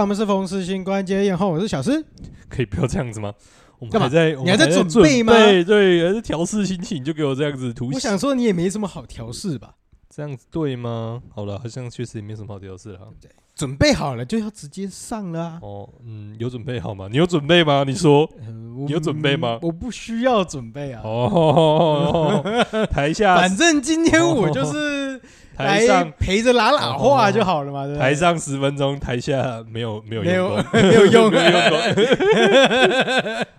我们是风湿性关节炎后，我是小施，可以不要这样子吗？我们干嘛还在，你还在准备吗？对对，还是调试心情，就给我这样子突袭。我想说，你也没什么好调试吧？这样子对吗？好了，好像确实也没什么好调试了。对，准备好了就要直接上了啊。哦，嗯，有准备好吗？你有准备吗？你说，呃、你有准备吗？我不需要准备啊。哦，台下，反正今天我就是台上陪着拉拉话就好了嘛。对，台上十分钟，台下没有没有没有没有用没有用过。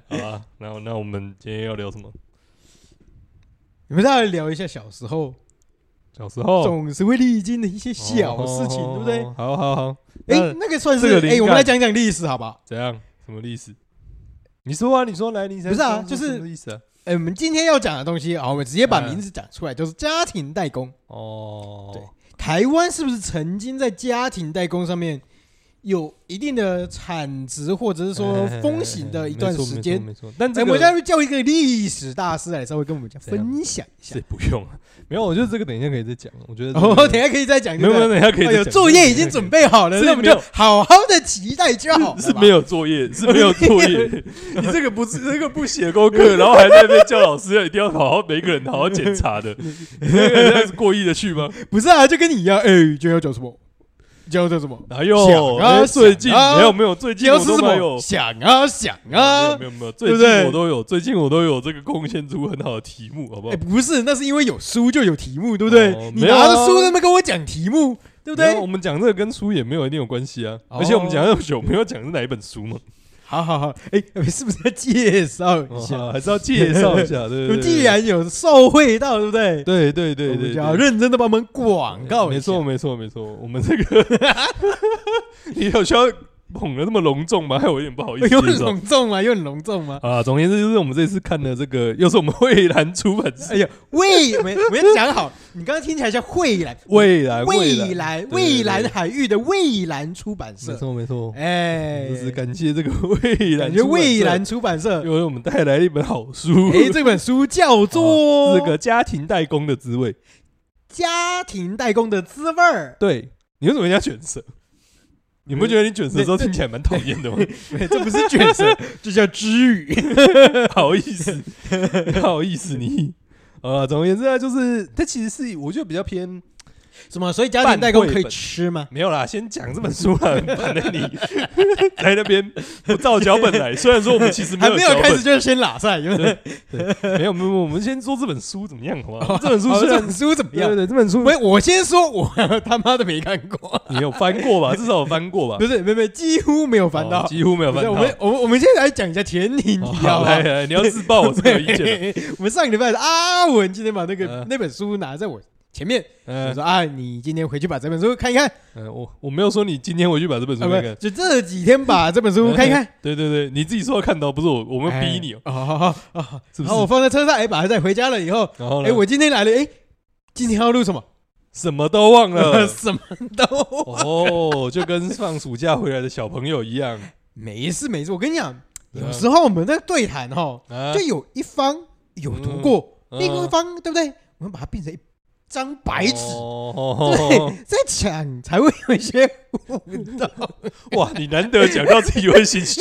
好吧，那那我们今天要聊什么？你们再来聊一下小时候。小时候总是会历经的一些小事情，对不对？好好好，哎，那个算是哎，我们来讲讲历史，好不好？怎样？什么历史？你说啊，你说来，你不是啊，就是什么意思啊？哎，我们今天要讲的东西啊，我们直接把名字讲出来，就是家庭代工。哦，对，台湾是不是曾经在家庭代工上面有一定的产值，或者是说风行的一段时间？没错。但我们要叫一个历史大师来稍微跟我们讲分享一下。这不用了。没有，我觉得这个等一下可以再讲。我觉得哦，等一下可以再讲。没有，等一下可以。有作业已经准备好了，那我们就好好的期待就好。是没有作业，是没有作业。你这个不是 这个不写功课，然后还在那边叫老师要一定要好好每个人好好检查的，这 样是过意的去吗？不是啊，就跟你一样。哎，今天要讲什么？教的什么？哪有？啊，最近没有没有，最近我都没有想啊想啊，没有没有，最近我都有，最近我都有这个贡献出很好的题目，好不好？哎，不是，那是因为有书就有题目，对不对？你拿着书都没跟我讲题目，对不对？我们讲这个跟书也没有一定有关系啊，而且我们讲那么久，没有讲是哪一本书嘛。好好好，哎，是不是要介绍一下？还是要介绍一下？对不对？既然有受惠到，对不对？对对对对，要认真的帮我们广告。没错没错没错，我们这个 你有需要捧的那么隆重吗？害 我有点不好意思。又很隆重吗？又很隆重吗？啊，总而言之就是我们这次看的这个，又是我们蔚蓝出版社。哎呀，蔚没没讲好，你刚刚听起来像蔚蓝，蔚蓝蔚蓝蔚蓝海域的蔚蓝出版社。没错没错，哎，就是感谢这个蔚蓝，感谢蔚蓝出版社，又为我们带来了一本好书。哎，这本书叫做 《这个家庭代工的滋味》。家庭代工的滋味儿。对，你为什么要卷舌？你不觉得你卷舌的时候听起来蛮讨厌的吗？这不是卷舌，这叫知语。好意思，好意思你。啊，总而言之啊，就是它其实是我觉得比较偏。什么？所以家庭代工可以吃吗？没有啦，先讲这本书了。反正你 在那边不照脚本来。虽然说我们其实没有还没有开始，就是先拉赛，对不对？没有没有，我们先说这本书怎么样，好不好？这本书，这本书怎么样？对对，这本书。喂，我先说，我他妈的没看过。你有翻过吧？至少有翻过吧？不是，没没，几乎没有翻到，几乎没有翻到。我们我们我们现在来讲一下前提，好，来来，你要自爆我是没有意见。我们上个礼拜阿文今天把那个那本书拿在我。前面，我说啊，你今天回去把这本书看一看。嗯，我我没有说你今天回去把这本书看看，就这几天把这本书看一看。对对对，你自己说要看到，不是我，我们逼你哦。好我放在车上，哎，把它带回家了以后，然后哎，我今天来了，哎，今天要录什么？什么都忘了，什么都哦，就跟放暑假回来的小朋友一样。没事没事，我跟你讲，有时候我们在对谈哈，就有一方有读过，另一方对不对？我们把它变成一。张白纸，对，在讲才会有一些悟道。哇，你难得讲到自己会心虚，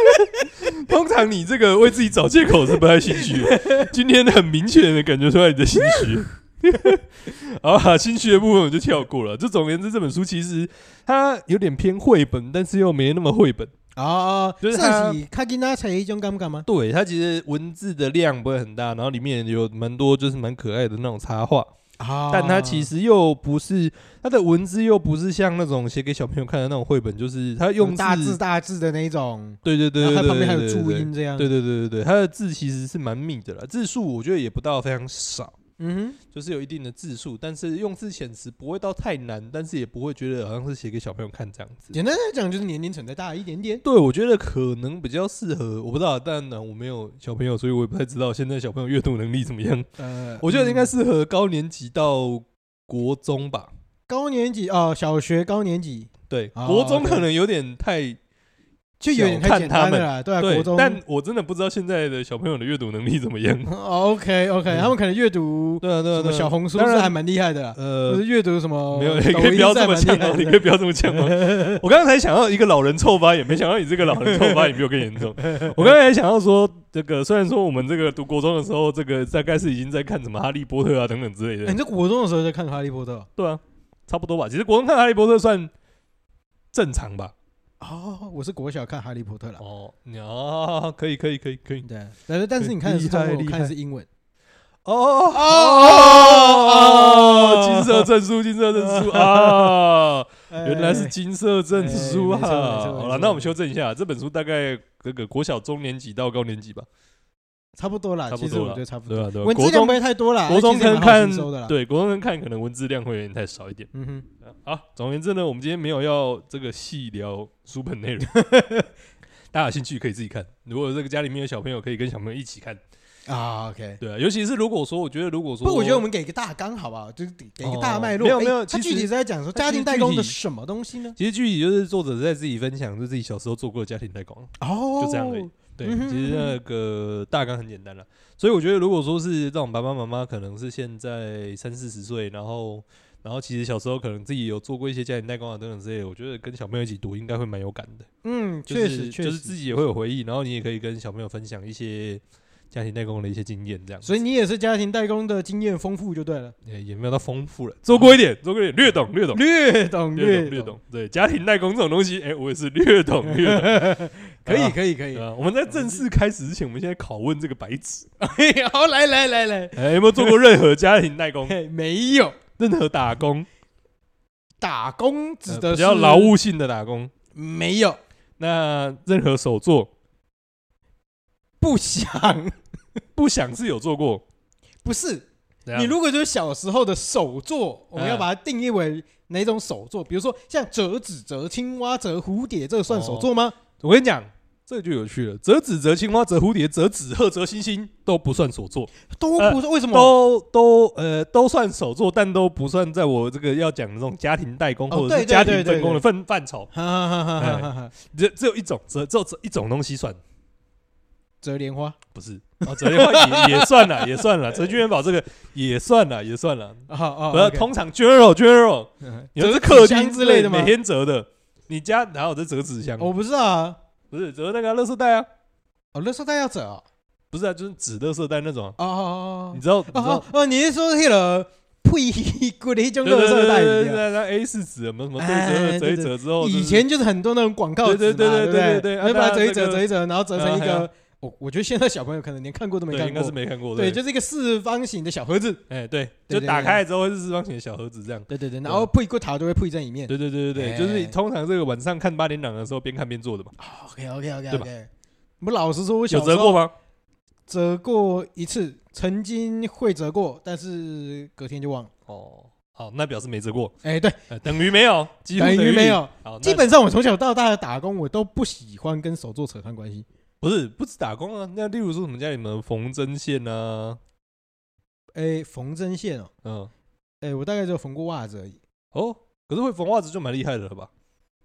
通常你这个为自己找借口是不太心虚，今天很明显的感觉出来你的心虚。好，心虚的部分我就跳过了。就总而言之，这本书其实它有点偏绘本，但是又没那么绘本。哦，就是它卡吉纳才一种感觉吗？对，它其实文字的量不会很大，然后里面有蛮多就是蛮可爱的那种插画。啊，但它其实又不是它的文字，又不是像那种写给小朋友看的那种绘本，就是它用大字大字的那一种。对对对对，它旁边还有注音这样。对对对对对，它的字其实是蛮密的了，字数我觉得也不到非常少。嗯哼，就是有一定的字数，但是用字遣词不会到太难，但是也不会觉得好像是写给小朋友看这样子。简单来讲，就是年龄层再大一点点。对，我觉得可能比较适合，我不知道，但呢，我没有小朋友，所以我也不太知道现在小朋友阅读能力怎么样。呃，我觉得应该适合高年级到国中吧。高年级哦，小学高年级。对，国中可能有点太就有点太简单了啦，对啊，国中。但我真的不知道现在的小朋友的阅读能力怎么样。OK OK，他们可能阅读对啊对啊，什么小红书是还蛮厉害的。呃，阅读什么？没有，你可以不要这么呛哦，你可以不要这么呛哦。我刚刚才想到一个老人臭发言，没想到你这个老人臭发言比我更严重。我刚才想到说，这个虽然说我们这个读国中的时候，这个大概是已经在看什么哈利波特啊等等之类的。你在国中的时候在看哈利波特？对啊，差不多吧。其实国中看哈利波特算正常吧。哦，我是国小看《哈利波特》了。哦，哦，可以，可以，可以，可以。对，但是但是你看的是中文，我看的是英文。哦哦哦，金色证书，金色证书 啊！原来是金色证书啊！好了，那我们修正一下，这本书大概这个国小中年级到高年级吧。差不多啦，其实我觉得差不多。对文字量不会太多啦。国中可能看，对国中生看可能文字量会有点太少一点。嗯哼。好，总而言之呢，我们今天没有要这个细聊书本内容，大家有兴趣可以自己看。如果这个家里面有小朋友，可以跟小朋友一起看啊。OK，对啊，尤其是如果说，我觉得如果说，不，我觉得我们给一个大纲好不好？就是给一个大脉络。没有没有，他具体是在讲说家庭代工的什么东西呢？其实具体就是作者在自己分享，就自己小时候做过的家庭代工。哦，就这样而已。对，其实那个大纲很简单了，所以我觉得如果说是这种爸爸妈妈，可能是现在三四十岁，然后然后其实小时候可能自己有做过一些家庭代工啊等等之类的，我觉得跟小朋友一起读应该会蛮有感的。嗯，确实，就是自己也会有回忆，然后你也可以跟小朋友分享一些。家庭代工的一些经验，这样，所以你也是家庭代工的经验丰富就对了，也也没有到丰富了，做过一点，做过一点，略懂略懂略懂略略懂，对，家庭代工这种东西，哎，我也是略懂略懂，可以可以可以。我们在正式开始之前，我们现在拷问这个白纸，好，来来来来，哎，有没有做过任何家庭代工？没有，任何打工，打工指的是比较劳务性的打工，没有。那任何手作？不想，不想是有做过，不是。你如果就是小时候的手作，我们要把它定义为哪种手作？比如说像折纸、折青蛙、折蝴蝶，这个算手作吗？我跟你讲，这个就有趣了。折纸、折青蛙、折蝴蝶、折纸鹤、折星星都不算手作，都不算。为什么？都都呃都算手作，但都不算在我这个要讲的这种家庭代工或者是家庭分工的范范畴。只只有一种，折只有一种东西算。折莲花不是哦，折莲花也也算了，也算了。折 金元宝这个也算了，也算了。不要通常 general general，你是客厅之类的吗？每天折的，你家哪有在折纸箱？我不知道啊，不是折那个垃圾袋啊。哦，垃圾袋要折啊？不是啊，就是纸垃圾袋那种。哦哦哦，你知道？哦哦，你是说那个屁股的一种垃圾袋？对对对，那 A 四纸什么什么对折折一折之后，以前就是很多那种广告纸，对对对对对对，把它折一折折一折，然后折成一个。我我觉得现在小朋友可能连看过都没看过，应该是没看过。对，就是一个四方形的小盒子。哎，对，就打开之后会是四方形的小盒子这样。对对对，然后配个塔就会配在里面。对对对对对，就是通常这个晚上看八点档的时候边看边做的嘛。OK OK OK OK。我老实说，我有折过吗？折过一次，曾经会折过，但是隔天就忘了。哦，好，那表示没折过。哎，对，等于没有，等于没有。基本上我从小到大的打工，我都不喜欢跟手作扯上关系。不是，不止打工啊。那例如说，我们家里面缝针线啊，哎，缝针线哦，嗯，哎，我大概就缝过袜子而已。哦，可是会缝袜子就蛮厉害的了吧？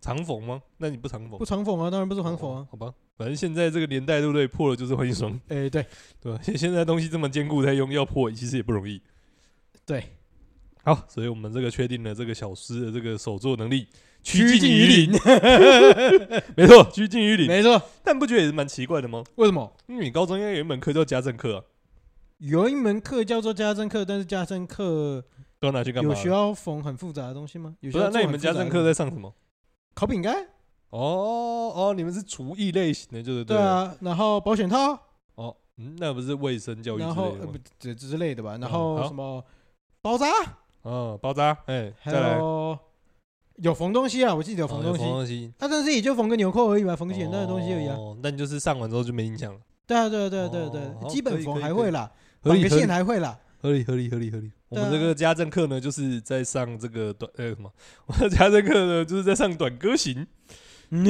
长缝吗？那你不长缝？不长缝啊，当然不是长缝啊。好吧，反正现在这个年代，对不对？破了就是换一双。哎，对，对吧？现现在东西这么坚固，再用要破，其实也不容易。对，好，所以我们这个确定了这个小师的这个手作能力。趋近于零，没错，趋近于零，没错。但不觉得也是蛮奇怪的吗？为什么？因为你高中应该有一门课叫家政课啊。有一门课叫做家政课，但是家政课都要拿去干嘛？有需要缝很复杂的东西吗？有需要。那你们家政课在上什么？烤饼干。哦哦，你们是厨艺类型的，就是对啊。然后保险套。哦，嗯，那不是卫生教育之类的吗？这之类的吧。然后什么包扎？哦，包扎。哎，再来。有缝东西啊，我记得有缝东西。缝东西，他但是也就缝个纽扣而已嘛，缝简单的东西而已啊。哦，那你就是上完之后就没印象了。对啊，对啊，对啊，对对，基本缝还会啦，绑个线还会啦。合理，合理，合理，合理。我们这个家政课呢，就是在上这个短呃什么？我的家政课呢，就是在上短歌行。嗯，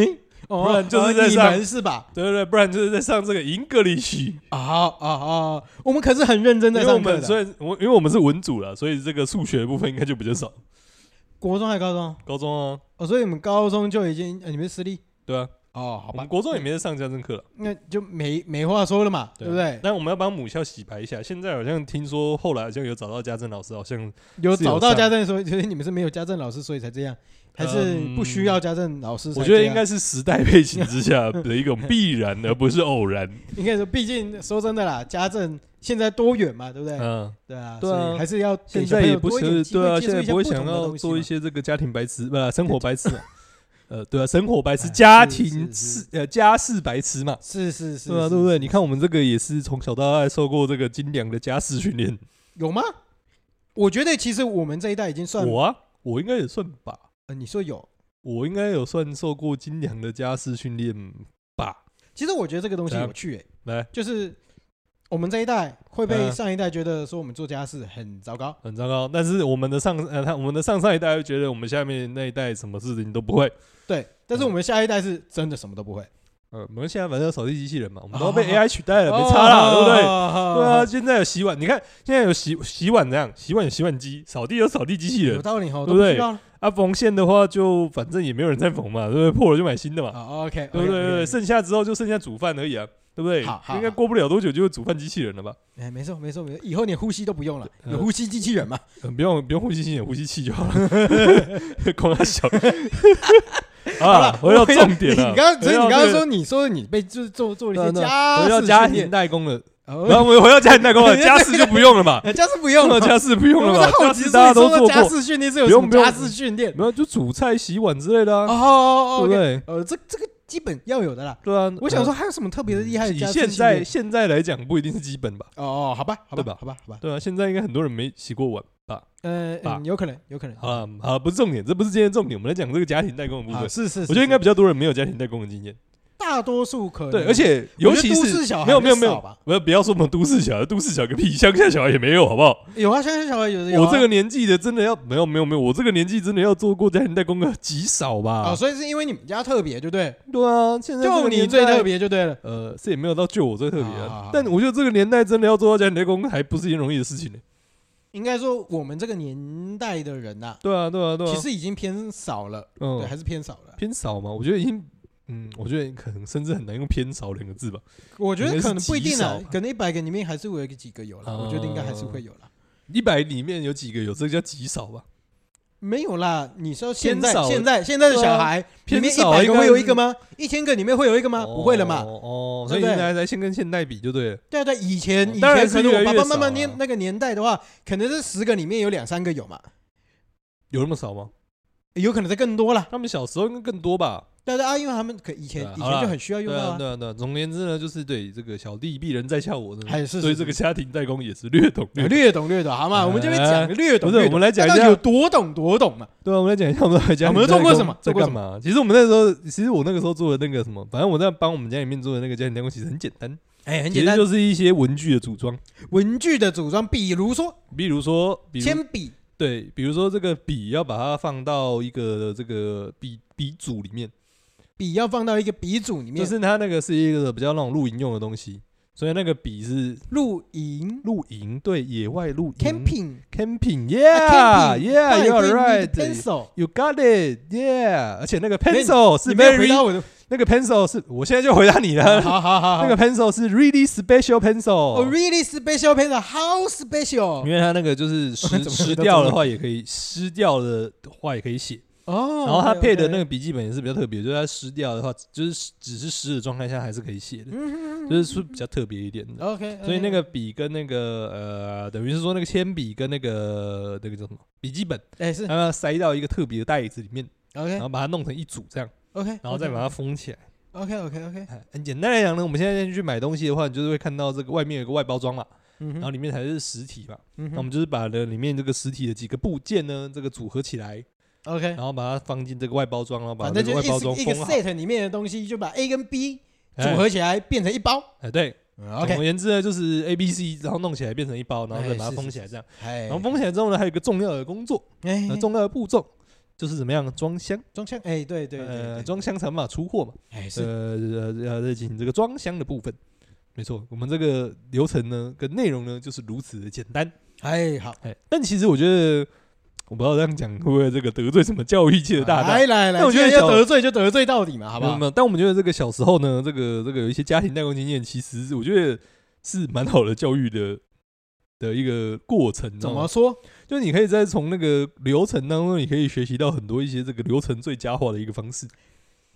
不然就是在上是吧？对对对，不然就是在上这个 English。啊啊啊！我们可是很认真在上课的。所以，我因为我们是文组了，所以这个数学的部分应该就比较少。国中还是高中？高中啊！哦，所以你们高中就已经，你们是私立？对啊，哦，好吧，国中也没得上家政课了，那就没没话说了嘛，对不对？但我们要帮母校洗白一下。现在好像听说后来好像有找到家政老师，好像有找到家政，所以你们是没有家政老师，所以才这样，还是不需要家政老师？我觉得应该是时代背景之下 的一种必然，而不是偶然。应该说，毕竟说真的啦，家政现在多远嘛，对不对？嗯，对啊，对啊，还是要现在也不是对啊，现在不会想要做一些这个家庭白痴，不，生活白痴。呃，对啊，生活白痴，家庭是呃家事白痴嘛，是是是，对啊，对不对？你看我们这个也是从小到大受过这个精良的家事训练，有吗？我觉得其实我们这一代已经算我啊，我应该也算吧。呃，你说有，我应该有算受过精良的家事训练吧？其实我觉得这个东西有趣，哎，来，就是。我们这一代会被上一代觉得说我们做家事很糟糕，很糟糕。但是我们的上呃，他我们的上上一代会觉得我们下面那一代什么事情都不会。对，但是我们下一代是真的什么都不会。呃，我们现在反正扫地机器人嘛，我们都被 AI 取代了，没差了，对不对？对啊，现在有洗碗，你看现在有洗洗碗这样，洗碗有洗碗机，扫地有扫地机器人，有道理哦，对不对？啊，缝线的话就反正也没有人在缝嘛，对不对？破了就买新的嘛。OK，对不对？对，剩下之后就剩下煮饭而已啊。对不对？好，应该过不了多久就会煮饭机器人了吧？哎，没错，没错，没错。以后连呼吸都不用了，有呼吸机器人嘛？嗯，不用，不用呼吸机器人，呼吸器就好了。光他小。好了，回到重点了。你刚刚，所以你刚刚说，你说你被就是做做了一些家事家庭代工了。然后我们回到家庭代工了，家事就不用了嘛？家事不用了，家事不用了嘛？家事大家都做过。家事训练是有什么家事训练？没有，就煮菜、洗碗之类的啊。哦，对不对？呃，这这个。基本要有的啦，对啊，我想说还有什么特别的厉害的？以现在现在来讲，不一定是基本吧？哦哦，好吧，好吧？好吧，好吧，对啊，现在应该很多人没洗过碗吧？呃，有可能，有可能。啊啊，不是重点，这不是今天重点，我们来讲这个家庭代工的部分。是是，我觉得应该比较多人没有家庭代工的经验。大多数可能对，而且尤其是没有没有没有，不要不要说我们都市小孩，都市小孩个屁，乡下小孩也没有，好不好？有啊，乡下小孩有的有。我这个年纪的真的要没有没有没有，我这个年纪真的要做过家庭代工的极少吧？啊，所以是因为你们家特别，对不对？对啊，现在就你最特别就对了。呃，是也没有到就我最特别啊，但我觉得这个年代真的要做到家庭代工还不是一件容易的事情呢。应该说我们这个年代的人呐，对啊对啊对啊，其实已经偏少了，嗯，对，还是偏少了，偏少嘛？我觉得已经。嗯，我觉得可能甚至很难用偏少两个字吧。我觉得可能不一定啊，可能一百个里面还是会有几个有了。我觉得应该还是会有了。一百里面有几个有，这个叫极少吧？没有啦。你说现在现在现在的小孩里面一百个会有一个吗？一千个里面会有一个吗？不会了嘛。哦，所以现在在先跟现代比就对了。对对，以前以前可能我爸爸妈妈年那个年代的话，可能是十个里面有两三个有嘛。有那么少吗？有可能在更多了。他们小时候应该更多吧？对对啊，因为他们可以前以前就很需要用到。对啊对啊，总而言之呢，就是对这个小弟鄙人在笑我，所以这个家庭代工也是略懂略懂略懂，好吗？我们这边讲略懂，不是我们来讲一下有多懂多懂嘛？对啊，我们来讲一下我们在家，我们做过什么，在干嘛？其实我们那时候，其实我那个时候做的那个什么，反正我在帮我们家里面做的那个家庭代工，其实很简单，哎，很简单，就是一些文具的组装，文具的组装，比如说，比如说铅笔，对，比如说这个笔要把它放到一个这个笔笔组里面。笔要放到一个笔组里面，就是它那个是一个比较那种露营用的东西，所以那个笔是露营，露营对，野外露营，camping，camping，yeah，yeah，you're right，pencil，you got it，yeah，而且那个 pencil 是 very，那个 pencil 是，我现在就回答你了，好好好，那个 pencil 是 really special pencil，really special pencil，how special？因为它那个就是湿湿掉的话也可以，湿掉的话也可以写。哦，然后他配的那个笔记本也是比较特别，就是它湿掉的话，就是只是湿的状态下还是可以写的，就是是比较特别一点的。OK，所以那个笔跟那个呃，等于是说那个铅笔跟那个那个叫什么笔记本，哎是，它要塞到一个特别的袋子里面，OK，然后把它弄成一组这样，OK，然后再把它封起来，OK OK OK。很简单来讲呢，我们现在去买东西的话，你就是会看到这个外面有个外包装嘛，然后里面才是实体嘛，那我们就是把的里面这个实体的几个部件呢，这个组合起来。OK，然后把它放进这个外包装，然后把这个外包装封好。一个 set 里面的东西就把 A 跟 B 组合起来变成一包。哎，对，OK。总而言之呢，就是 A、B、C，然后弄起来变成一包，然后再把它封起来，这样。然后封起来之后呢，还有一个重要的工作，重要的步骤就是怎么样装箱？装箱？哎，对对呃，装箱才嘛出货嘛。哎，是呃要要进行这个装箱的部分。没错，我们这个流程呢，跟内容呢，就是如此的简单。哎，好，哎，但其实我觉得。我不知道这样讲会不会这个得罪什么教育界的大大。来来来，但我觉得要得罪就得罪到底嘛，好不好？没有，但我们觉得这个小时候呢，这个这个有一些家庭代工经验，其实我觉得是蛮好的教育的的一个过程。怎么说？就是你可以在从那个流程当中，你可以学习到很多一些这个流程最佳化的一个方式。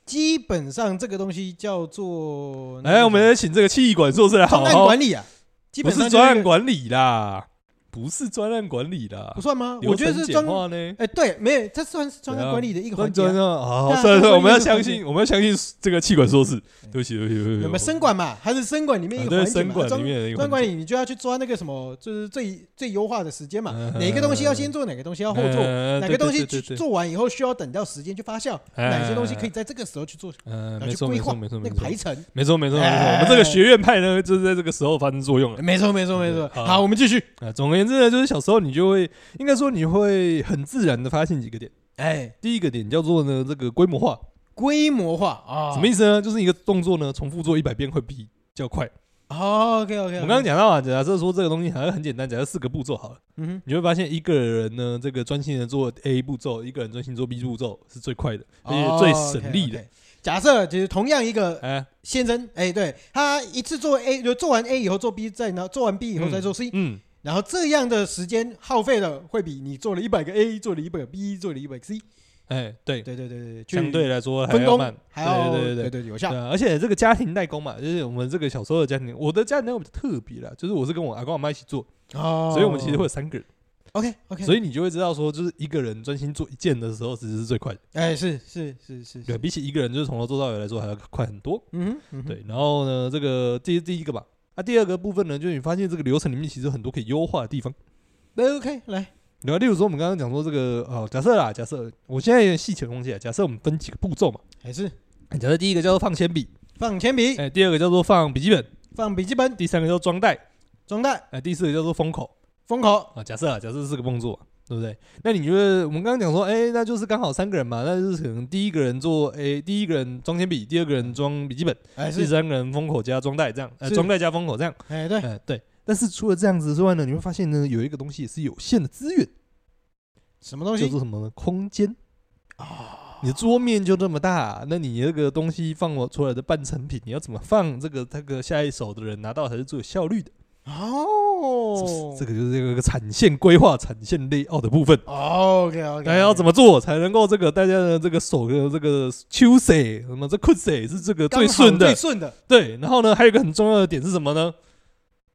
基本上这个东西叫做……来，我们来请这个气管硕士来好好管理啊，基本上不是专案管理啦。不是专案管理的，不算吗？我觉得是专案呢。哎，对，没有，这算是专案管理的一个环节。好，算了算了，我们要相信，我们要相信这个气管硕士。对不起，对不起，对不起。有没有生管嘛？还是生管里面一个环节嘛？生管里面，专案管理你就要去抓那个什么，就是最最优化的时间嘛。哪个东西要先做，哪个东西要后做，哪个东西做完以后需要等到时间去发酵，哪些东西可以在这个时候去做，嗯，去规划那个排程。没错，没错，没错。我们这个学院派呢，就是在这个时候发生作用了。没错，没错，没错。好，我们继续。啊，总而言之呢，就是小时候。你就会应该说你会很自然的发现几个点，哎，第一个点叫做呢这个规模化，规模化啊，什么意思呢？就是一个动作呢重复做一百遍会比较快。OK OK，我刚刚讲到啊，假设说这个东西好像很简单，假设四个步骤好了，嗯哼，你会发现一个人呢这个专心的做 A 步骤，一个人专心做 B 步骤是最快的，而且最省力的。假设就是同样一个哎先生，哎，对他一次做 A 就做完 A 以后做 B，再呢做完 B 以后再做 C，嗯。然后这样的时间耗费的会比你做了一百个 A，做了一百个 B，做了一百个 C，哎，对。对对对对，相对来说还要慢，还要对对对对。对有效。而且这个家庭代工嘛，就是我们这个小时候的家庭，我的家庭代工比较特别啦，就是我是跟我阿公阿妈一起做，哦，所以我们其实会有三个人，OK OK，所以你就会知道说，就是一个人专心做一件的时候，其实是最快的，哎，是是是是，对，比起一个人就是从头做到尾来说还要快很多，嗯哼，对。然后呢，这个这是第一个吧，那第二个部分呢，就是你发现这个流程里面其实有很多可以优化的地方。那 OK，来，然后例如说，我们刚刚讲说这个，哦，假设啦，假设我现在有点细节的东西啊，假设我们分几个步骤嘛，还是，假设第一个叫做放铅笔，放铅笔，哎，第二个叫做放笔记本，放笔记本，第三个叫做装袋，装袋，哎，第四个叫做封口，封口，啊，假设啊，假设是四个动作，对不对？那你觉得我们刚刚讲说，哎，那就是刚好三个人嘛，那就是可能第一个人做，哎，第一个人装铅笔，第二个人装笔记本，哎，第三个人封口加装袋这样，呃，装袋加封口这样，哎，对，哎，对。但是除了这样子之外呢，你会发现呢，有一个东西也是有限的资源。什么东西？叫做什么呢？空间啊！你的桌面就这么大，那你那个东西放我出来的半成品，你要怎么放？这个这个下一手的人拿到才是最有效率的哦。这个就是这个产线规划、产线 layout 的部分。OK OK。大家要怎么做才能够这个大家的这个手的这个秋水什么这 cut 水是这个最顺的？最顺的。对。然后呢，还有一个很重要的点是什么呢？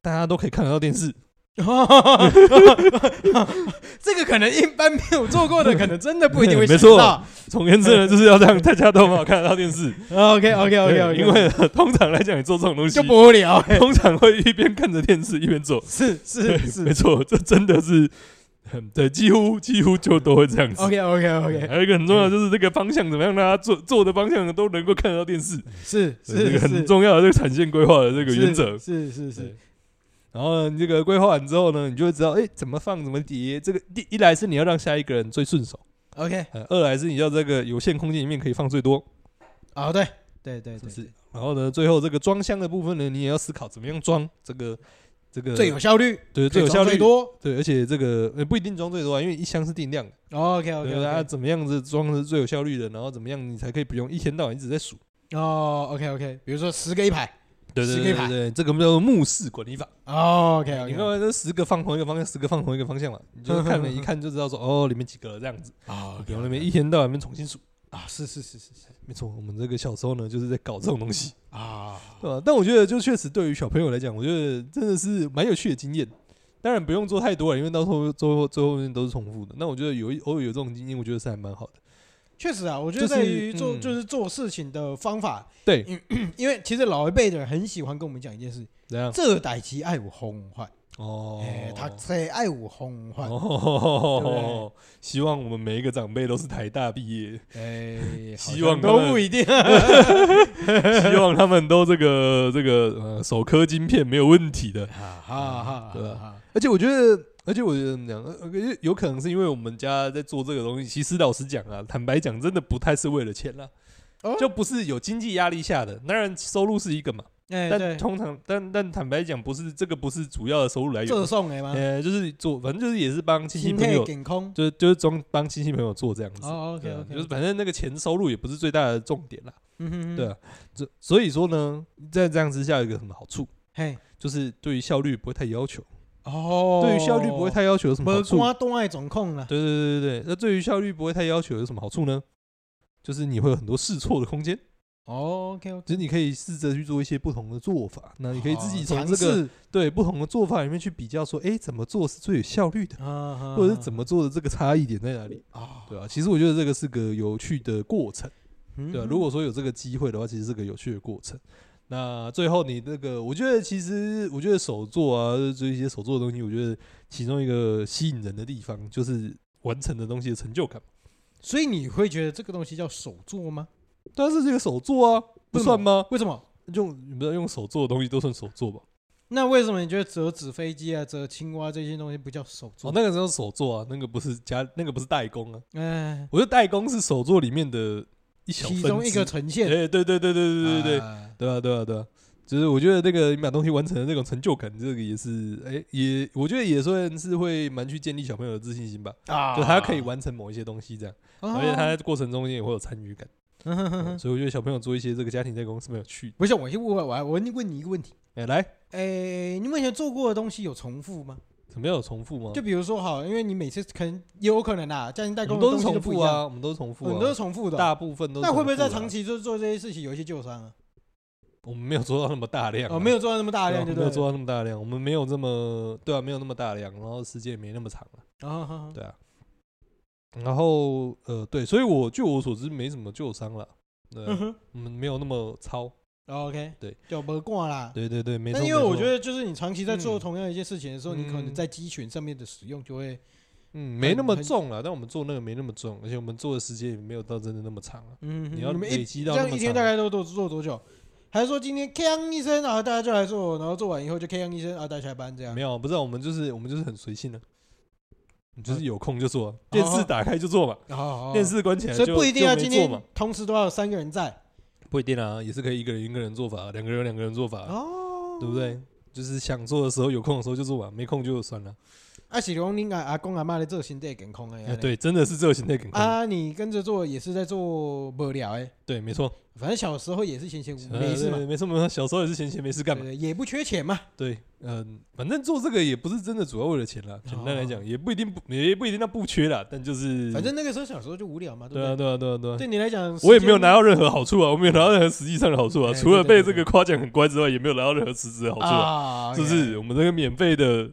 大家都可以看得到电视，这个可能一般没有做过的，可能真的不一定会 没错。总而言之呢，就是要让大家都好看得到电视。OK OK OK OK，因为通常来讲，你做这种东西就不无聊，通常会一边看着电视一边做。是是是，没错，这真的是，对，几乎几乎就都会这样子。OK OK OK，还有一个很重要就是这个方向怎么样，大家做做的方向都能够看得到电视。是是这个很重要的这个产线规划的这个原则。是是是。然后呢，你这个规划完之后呢，你就会知道，哎，怎么放，怎么叠。这个第一来是你要让下一个人最顺手，OK。二来是你要这个有限空间里面可以放最多。啊，对，对对对，是。然后呢，最后这个装箱的部分呢，你也要思考怎么样装这个这个最有效率，对，最有效率多，对，而且这个呃不一定装最多啊，因为一箱是定量的。OK OK，大家怎么样子装是最有效率的，然后怎么样你才可以不用一天到晚一直在数。哦，OK OK，比如说十个一排。对对对对，这个叫做目视管理法。OK OK，你看这十个放同一个方向，十个放同一个方向嘛，你就看了 一看就知道说，哦，里面几个这样子啊，然后那边一天到晚面重新数啊，是是是是是，没错，我们这个小时候呢就是在搞这种东西啊，对吧？但我觉得就确实对于小朋友来讲，我觉得真的是蛮有趣的经验。当然不用做太多了，因为到时候最后最后面都是重复的。那我觉得有偶尔有这种经验，我觉得是还蛮好的。确实啊，我觉得在于做就是做事情的方法，对，因为其实老一辈的人很喜欢跟我们讲一件事，怎样？这代其爱我红坏哦，他最爱有风范哦，希望我们每一个长辈都是台大毕业，哎，希望都不一定，希望他们都这个这个呃手科晶片没有问题的，哈哈，对吧？而且我觉得。而且我觉得怎么讲，有可能是因为我们家在做这个东西。其实老实讲啊，坦白讲，真的不太是为了钱啦，就不是有经济压力下的。当然收入是一个嘛，哎，但通常，但但坦白讲，不是这个，不是主要的收入来源。赠送哎吗？呃，就是做，反正就是也是帮亲戚朋友，就是就是装帮亲戚朋友做这样子。哦，OK OK，就是反正那个钱收入也不是最大的重点啦。嗯哼，对啊，这所以说呢，在这样之下有一个什么好处？嘿，就是对于效率不会太要求。哦，对于效率不会太要求有什么好处？对对对对对，那对于效率不会太要求有什么好处呢？就是你会有很多试错的空间。哦，OK，其实你可以试着去做一些不同的做法，那你可以自己从这个对不同的做法里面去比较，说，哎，怎么做是最有效率的，或者是怎么做的这个差异点在哪里？啊？对啊，其实我觉得这个是个有趣的过程，对啊，如果说有这个机会的话，其实是个有趣的过程。那最后你那个，我觉得其实我觉得手作啊，就一些手作的东西，我觉得其中一个吸引人的地方就是完成的东西的成就感。所以你会觉得这个东西叫手作吗？但是这个手作啊，不算吗？为什么？用你不要用手做的东西都算手作吧？那为什么你觉得折纸飞机啊、折青蛙这些东西不叫手作？哦，那个时候手作啊，那个不是加，那个不是代工啊。哎，我觉得代工是手作里面的一其中一个呈现，哎，对对对对对对对对，对啊对啊对啊，就是我觉得那个你把东西完成的那种成就感，这个也是，哎，也我觉得也算是会蛮去建立小朋友的自信心吧，啊，就他可以完成某一些东西这样，而且他在过程中间也会有参与感，所以我觉得小朋友做一些这个家庭在工是蛮有趣。不是我先问问我，我问你一个问题，哎来，哎你目前做过的东西有重复吗？怎么有重复吗？就比如说，好，因为你每次可能也有可能啊，家庭代工都是重复啊，我们都是重复，很多是重复的，大部分都是。那会不会在长期就做这些事情有一些旧伤啊？我们没有做到那么大量，哦，没有做到那么大量，对没有做到那么大量，我们没有这么对啊，没有那么大量，然后时间也没那么长了，对啊，然后呃，对，所以我据我所知没什么旧伤了。对，我们没有那么糙。OK，对，就不挂啦。对对对，没错。但因为我觉得，就是你长期在做同样一件事情的时候，你可能在肌群上面的使用就会，嗯，没那么重了。但我们做那个没那么重，而且我们做的时间也没有到真的那么长啊。嗯，你要累积到这样一天大概都都做多久？还是说今天锵一声，然后大家就来做，然后做完以后就锵一声，然后大家下班这样？没有，不是，我们就是我们就是很随性的。你就是有空就做，电视打开就做嘛，电视关起来就所以不一定要今天同时都要有三个人在，不一定啊，也是可以一个人一个人做法，两个人两个人做法，对不对？就是想做的时候有空的时候就做完，没空就算了。啊，是讲你阿阿公阿妈的做心态健康哎，对，真的是做心态健康啊。你跟着做也是在做无聊诶，对，没错。反正小时候也是闲闲没事嘛，没事没错，小时候也是闲闲没事干嘛，也不缺钱嘛。对，嗯，反正做这个也不是真的主要为了钱啦。简单来讲，也不一定不也不一定那不缺啦，但就是反正那个时候小时候就无聊嘛。对啊对啊对啊对啊。对你来讲，我也没有拿到任何好处啊，我没有拿到任何实际上的好处啊，除了被这个夸奖很乖之外，也没有拿到任何实质的好处啊。是不是？我们这个免费的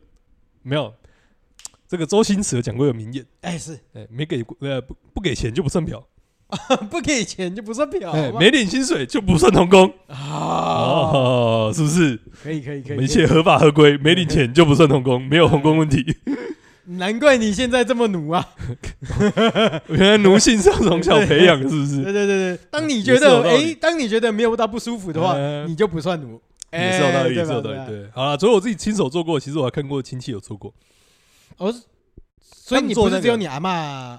没有。这个周星驰有讲过有名言，哎是，哎没给呃不不给钱就不算嫖，不给钱就不算嫖，哎没领薪水就不算童工啊，是不是？可以可以可以，一切合法合规，没领钱就不算童工，没有童工问题。难怪你现在这么奴啊！原来奴性是要从小培养，是不是？对对对对，当你觉得哎，当你觉得没有到不舒服的话，你就不算奴。也是有道理，也是有道理。对，好了，所以我自己亲手做过，其实我还看过亲戚有做过。哦，所以你不是只有你阿妈、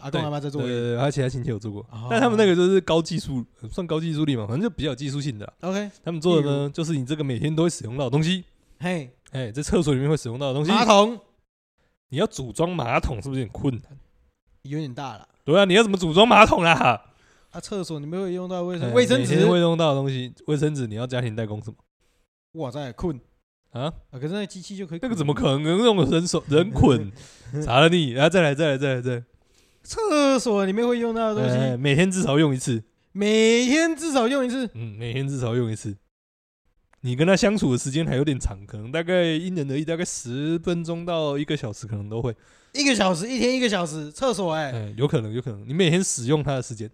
阿公、阿妈在做？对，还有其他亲戚有做过。但他们那个就是高技术，算高技术力嘛，反正就比较技术性的。OK，他们做的呢，就是你这个每天都会使用到的东西。嘿，哎，在厕所里面会使用到的东西。马桶，你要组装马桶是不是有点困难？有点大了。对啊，你要怎么组装马桶啊？啊，厕所你们会用到卫生卫生纸，会用到的东西，卫生纸你要家庭代工什么？哇塞，困。啊可是那机器就可以，那个怎么可能用人手人捆？查了你，然后再来再来再来再来。厕所里面会用到的东西，每天至少用一次。每天至少用一次。嗯，每天至少用一次。你跟他相处的时间还有点长，可能大概因人而异，大概十分钟到一个小时，可能都会。一个小时，一天一个小时，厕所哎，有可能有可能。你每天使用它的时间，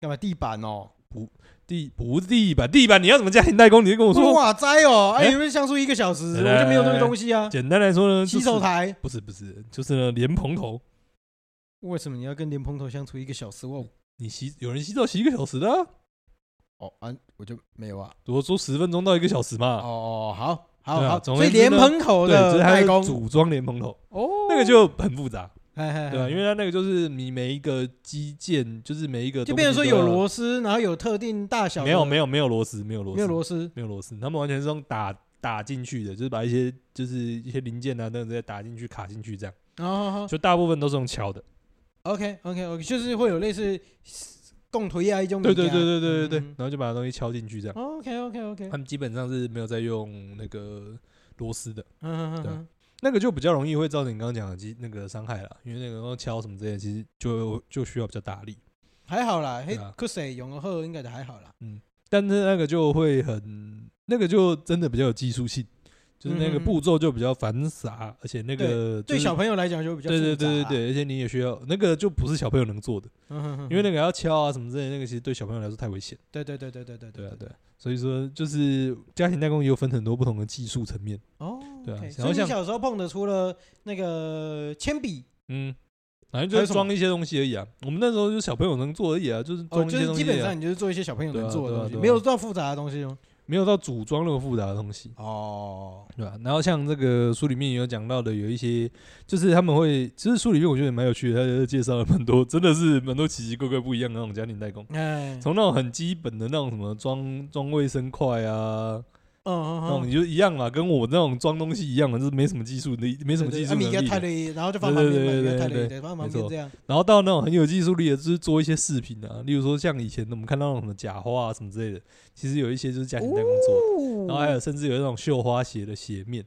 干嘛？地板哦，不。地不是地板，地板你要怎么家庭代工？你就跟我说。哇塞哦，哎，因为相处一个小时，我就没有这个东西啊。简单来说呢，洗手台不是不是，就是呢莲蓬头。为什么你要跟莲蓬头相处一个小时？哦，你洗有人洗澡洗一个小时的？哦啊，我就没有啊。我说十分钟到一个小时嘛。哦，好，好，好。所以莲蓬头的代工，组装莲蓬头，哦，那个就很复杂。对吧？因为它那个就是你每一个机件，就是每一个，就变成说有螺丝，然后有特定大小。没有没有没有螺丝，没有螺丝，没有螺丝，没有螺丝，他们完全是用打打进去的，就是把一些就是一些零件啊等等直接打进去卡进去这样。哦，就大部分都是用敲的。OK OK OK，就是会有类似共推啊一种。对对对对对对对，然后就把东西敲进去这样。OK OK OK，他们基本上是没有在用那个螺丝的。嗯嗯嗯。那个就比较容易会造成你刚刚讲的机那个伤害了，因为那个敲什么之类，其实就就需要比较大力。还好啦，嘿，可谁用的好应该就还好啦。嗯，但是那个就会很，那个就真的比较有技术性。就是那个步骤就比较繁杂，而且那个对小朋友来讲就比较对对对对对，而且你也需要那个就不是小朋友能做的，因为那个要敲啊什么之类，那个其实对小朋友来说太危险。对对对对对对对对，所以说就是家庭代工也有分很多不同的技术层面哦。对啊，所以你小时候碰的除了那个铅笔，嗯，反正就是装一些东西而已啊。我们那时候就小朋友能做而已啊，就是装一些东西。基本上你就是做一些小朋友能做的东西，没有这么复杂的东西哦。没有到组装那么复杂的东西哦，对吧？然后像这个书里面也有讲到的，有一些就是他们会，其实书里面我觉得蛮有趣的，他就介绍了蛮多，真的是蛮多奇奇怪怪不一样的那种家庭代工，从那种很基本的那种什么装装卫生筷啊。嗯嗯嗯，那你就一样嘛，跟我那种装东西一样嘛，就是没什么技术力，没什么技术能力。然后就放旁边，对对对对对，放旁边这样。然后到那种很有技术力的，就是做一些饰品啊，例如说像以前我们看到那种什么假花啊什么之类的，其实有一些就是家庭代工做。然后还有甚至有那种绣花鞋的鞋面，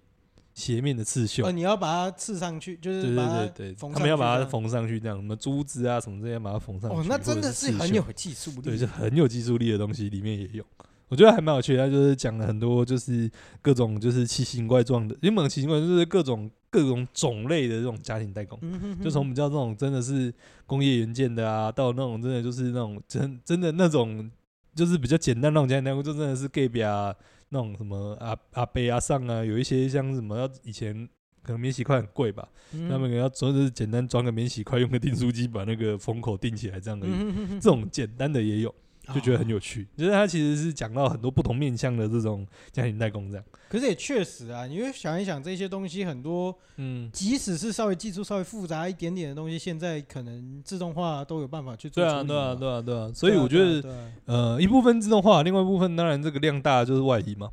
鞋面的刺绣。哦，你要把它刺上去，就是对对对对，他们要把它缝上去，这样什么珠子啊什么这些，把它缝上去。哦，那真的是很有技术力，对，是很有技术力的东西，里面也有。我觉得还蛮有趣的，他就是讲了很多，就是各种就是奇形怪状的，因为奇形怪状就是各种各种种类的这种家庭代工，就从比较这种真的是工业元件的啊，到那种真的就是那种真真的那种就是比较简单那种家庭代工，就真的是 gay 啊那种什么阿阿贝阿上啊，有一些像什么要以前可能免洗块很贵吧，他们可能要装就是简单装个免洗块，用个订书机把那个封口订起来这样而已，这种简单的也有。就觉得很有趣，就是他其实是讲到很多不同面向的这种家庭代工这样。可是也确实啊，你会想一想这些东西很多，嗯，即使是稍微技术稍微复杂一点点的东西，现在可能自动化都有办法去做。对啊，对啊，对啊，对啊。所以我觉得，呃，一部分自动化，另外一部分当然这个量大就是外移嘛，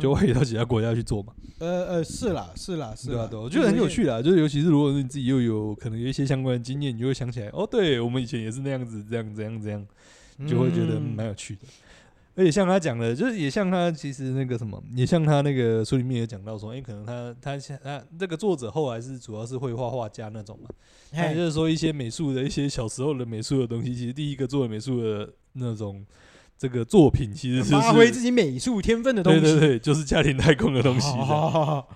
就外移到其他国家去做嘛。呃呃，是啦，是啦，是啦。对，我觉得很有趣啦，就是尤其是如果是你自己又有可能有一些相关的经验，你就会想起来，哦，对我们以前也是那样子，这样，这样，这样。就会觉得蛮有趣的，而且像他讲的，就是也像他其实那个什么，也像他那个书里面也讲到说，哎，可能他他他这个作者后来是主要是绘画画家那种嘛，他就是说一些美术的一些小时候的美术的东西，其实第一个做的美术的那种这个作品，其实是发挥自己美术天分的东西，对对对，就是家庭代工的东西，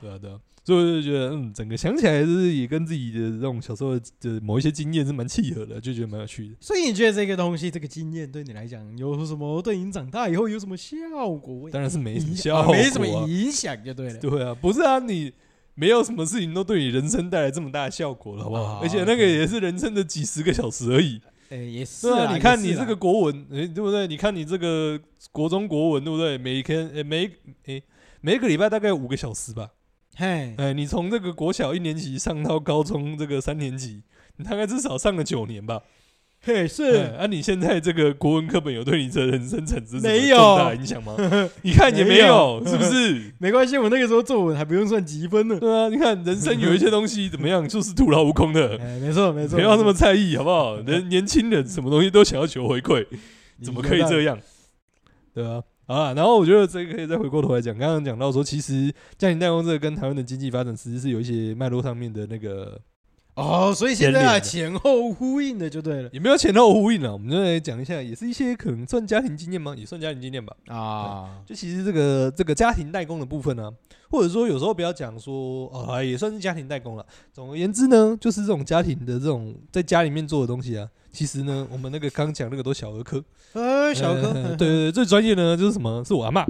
对啊对啊。所以我就觉得，嗯，整个想起来就是也跟自己的这种小时候的某一些经验是蛮契合的，就觉得蛮有趣的。所以你觉得这个东西，这个经验对你来讲有什么？对你长大以后有什么效果？当然是没什么效果，没什么影响就对了。对啊，不是啊，你没有什么事情都对你人生带来这么大的效果了，好不好？而且那个也是人生的几十个小时而已。哎，也是啊。你看你这个国文，哎，对不对？你看你这个国中国文，对不对？每一天，哎，每哎每一个礼拜大概五个小时吧。嘿，哎，你从这个国小一年级上到高中这个三年级，你大概至少上了九年吧？嘿，是。啊，你现在这个国文课本有对你的人生产生没有重大影响吗？你看也没有，是不是？没关系，我那个时候作文还不用算积分呢。对啊，你看人生有一些东西怎么样，就是徒劳无功的。哎，没错没错，不要那么在意，好不好？人年轻人什么东西都想要求回馈，怎么可以这样？对啊。啊，然后我觉得这个可以再回过头来讲，刚刚讲到说，其实家庭代工这个跟台湾的经济发展，其实是有一些脉络上面的那个哦，所以现在前后呼应的就对了，也没有前后呼应了，我们就来讲一下，也是一些可能算家庭经验吗？也算家庭经验吧。啊，就其实这个这个家庭代工的部分呢、啊，或者说有时候不要讲说啊，也算是家庭代工了。总而言之呢，就是这种家庭的这种在家里面做的东西啊。其实呢，我们那个刚讲那个都小儿科，呃，小儿科，对对对，最专业的呢就是什么？是我阿嬷。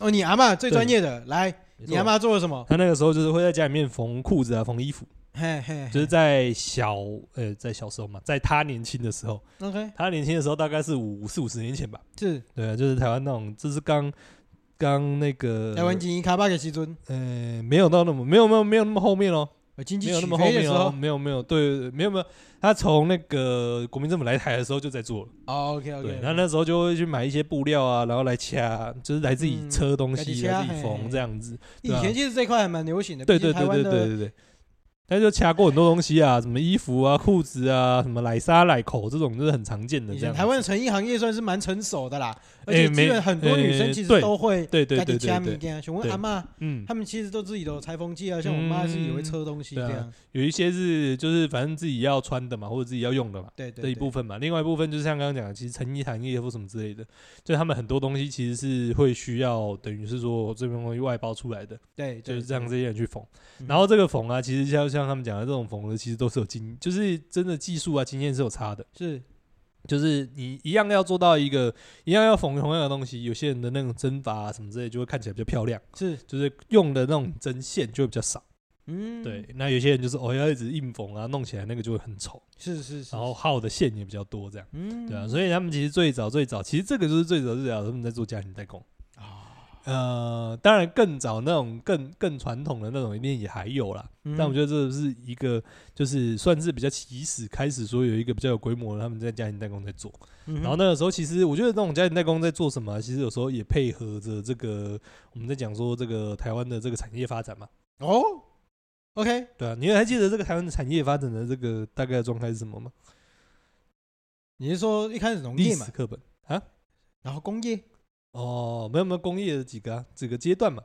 哦，你阿嬷最专业的，来，你阿妈做了什么？他那个时候就是会在家里面缝裤子啊，缝衣服。嘿嘿，就是在小，呃，在小时候嘛，在他年轻的时候，OK，他年轻的时候大概是五四五十年前吧。是，对啊，就是台湾那种，就是刚刚那个。台湾经营卡巴给西尊。呃，没有到那么，没有没有没有那么后面哦。经济没有那么后面哦，没有没有，对，没有没有，他从那个国民政府来台的时候就在做了。哦，OK OK。对，他那时候就会去买一些布料啊，然后来掐，就是来自己车东西，来自己缝这样子。以前其实这块还蛮流行的。对对对对对对对。他就掐过很多东西啊，什么衣服啊、裤子啊，什么奶纱、奶口这种，就是很常见的这样。台湾的成衣行业算是蛮成熟的啦，而且基本很多女生其实都会对对对对。像我阿妈，嗯，他们其实都自己都有裁缝机啊，像我妈自己也会车东西这样。有一些是就是反正自己要穿的嘛，或者自己要用的嘛，对对。这一部分嘛，另外一部分就是像刚刚讲的，其实成衣行业或什么之类的，就他们很多东西其实是会需要，等于是说这边东西外包出来的，对，就是这样这些人去缝。然后这个缝啊，其实像像他们讲的这种。缝合其实都是有经，就是真的技术啊，经验是有差的。是，就是你一样要做到一个，一样要缝同样的东西，有些人的那种针法啊什么之类，就会看起来比较漂亮。是，就是用的那种针线就会比较少。嗯，对。那有些人就是哦要一直硬缝啊，弄起来那个就会很丑。是是是。然后耗的线也比较多，这样。嗯，对啊。所以他们其实最早最早，其实这个就是最早最早他们在做家庭代工。呃，当然更早那种更更传统的那种一定也还有啦，嗯、但我觉得这是一个就是算是比较起始开始说有一个比较有规模的他们在家庭代工在做，嗯、然后那个时候其实我觉得那种家庭代工在做什么，其实有时候也配合着这个我们在讲说这个台湾的这个产业发展嘛。哦，OK，对啊，你还记得这个台湾的产业发展的这个大概的状态是什么吗？你是说一开始农业嘛？课本啊，然后工业。哦，没有没有工业的几个啊，几个阶段嘛？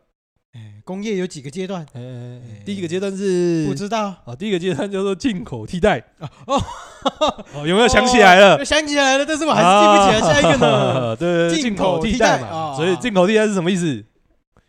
哎，工业有几个阶段？哎，第一个阶段是不知道啊，第一个阶段叫做进口替代哦 哦，有没有想起来了？想起来了，但是我还是记不起来下一个呢。对，进口替代嘛，所以进口替代是什么意思？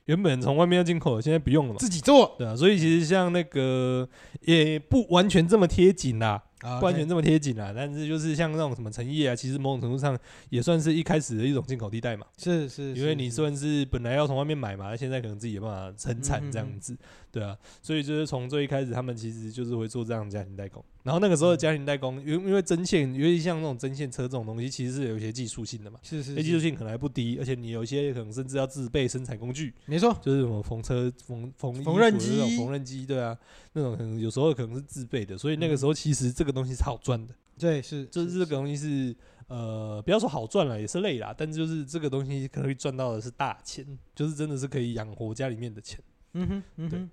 原本从外面要进口，现在不用了嘛，自己做。对啊，所以其实像那个也不完全这么贴紧啦。不完全这么贴紧啊，但是就是像那种什么成业啊，其实某种程度上也算是一开始的一种进口地带嘛。是是，因为你算是本来要从外面买嘛，现在可能自己也办法生产这样子，对啊，所以就是从最一开始，他们其实就是会做这样的家庭代工。然后那个时候的家庭代工，因因为针线，尤其像那种针线车这种东西，其实是有一些技术性的嘛。是是，技术性可能还不低，而且你有一些可能甚至要自备生产工具。没错，就是什么缝车、缝缝缝纫机、缝纫机，对啊，那种可能有时候可能是自备的，所以那个时候其实这个东西是好赚的。对，是，就是这个东西是呃，不要说好赚了，也是累啦，但就是这个东西可能会赚到的是大钱，就是真的是可以养活家里面的钱。嗯哼，嗯哼，对。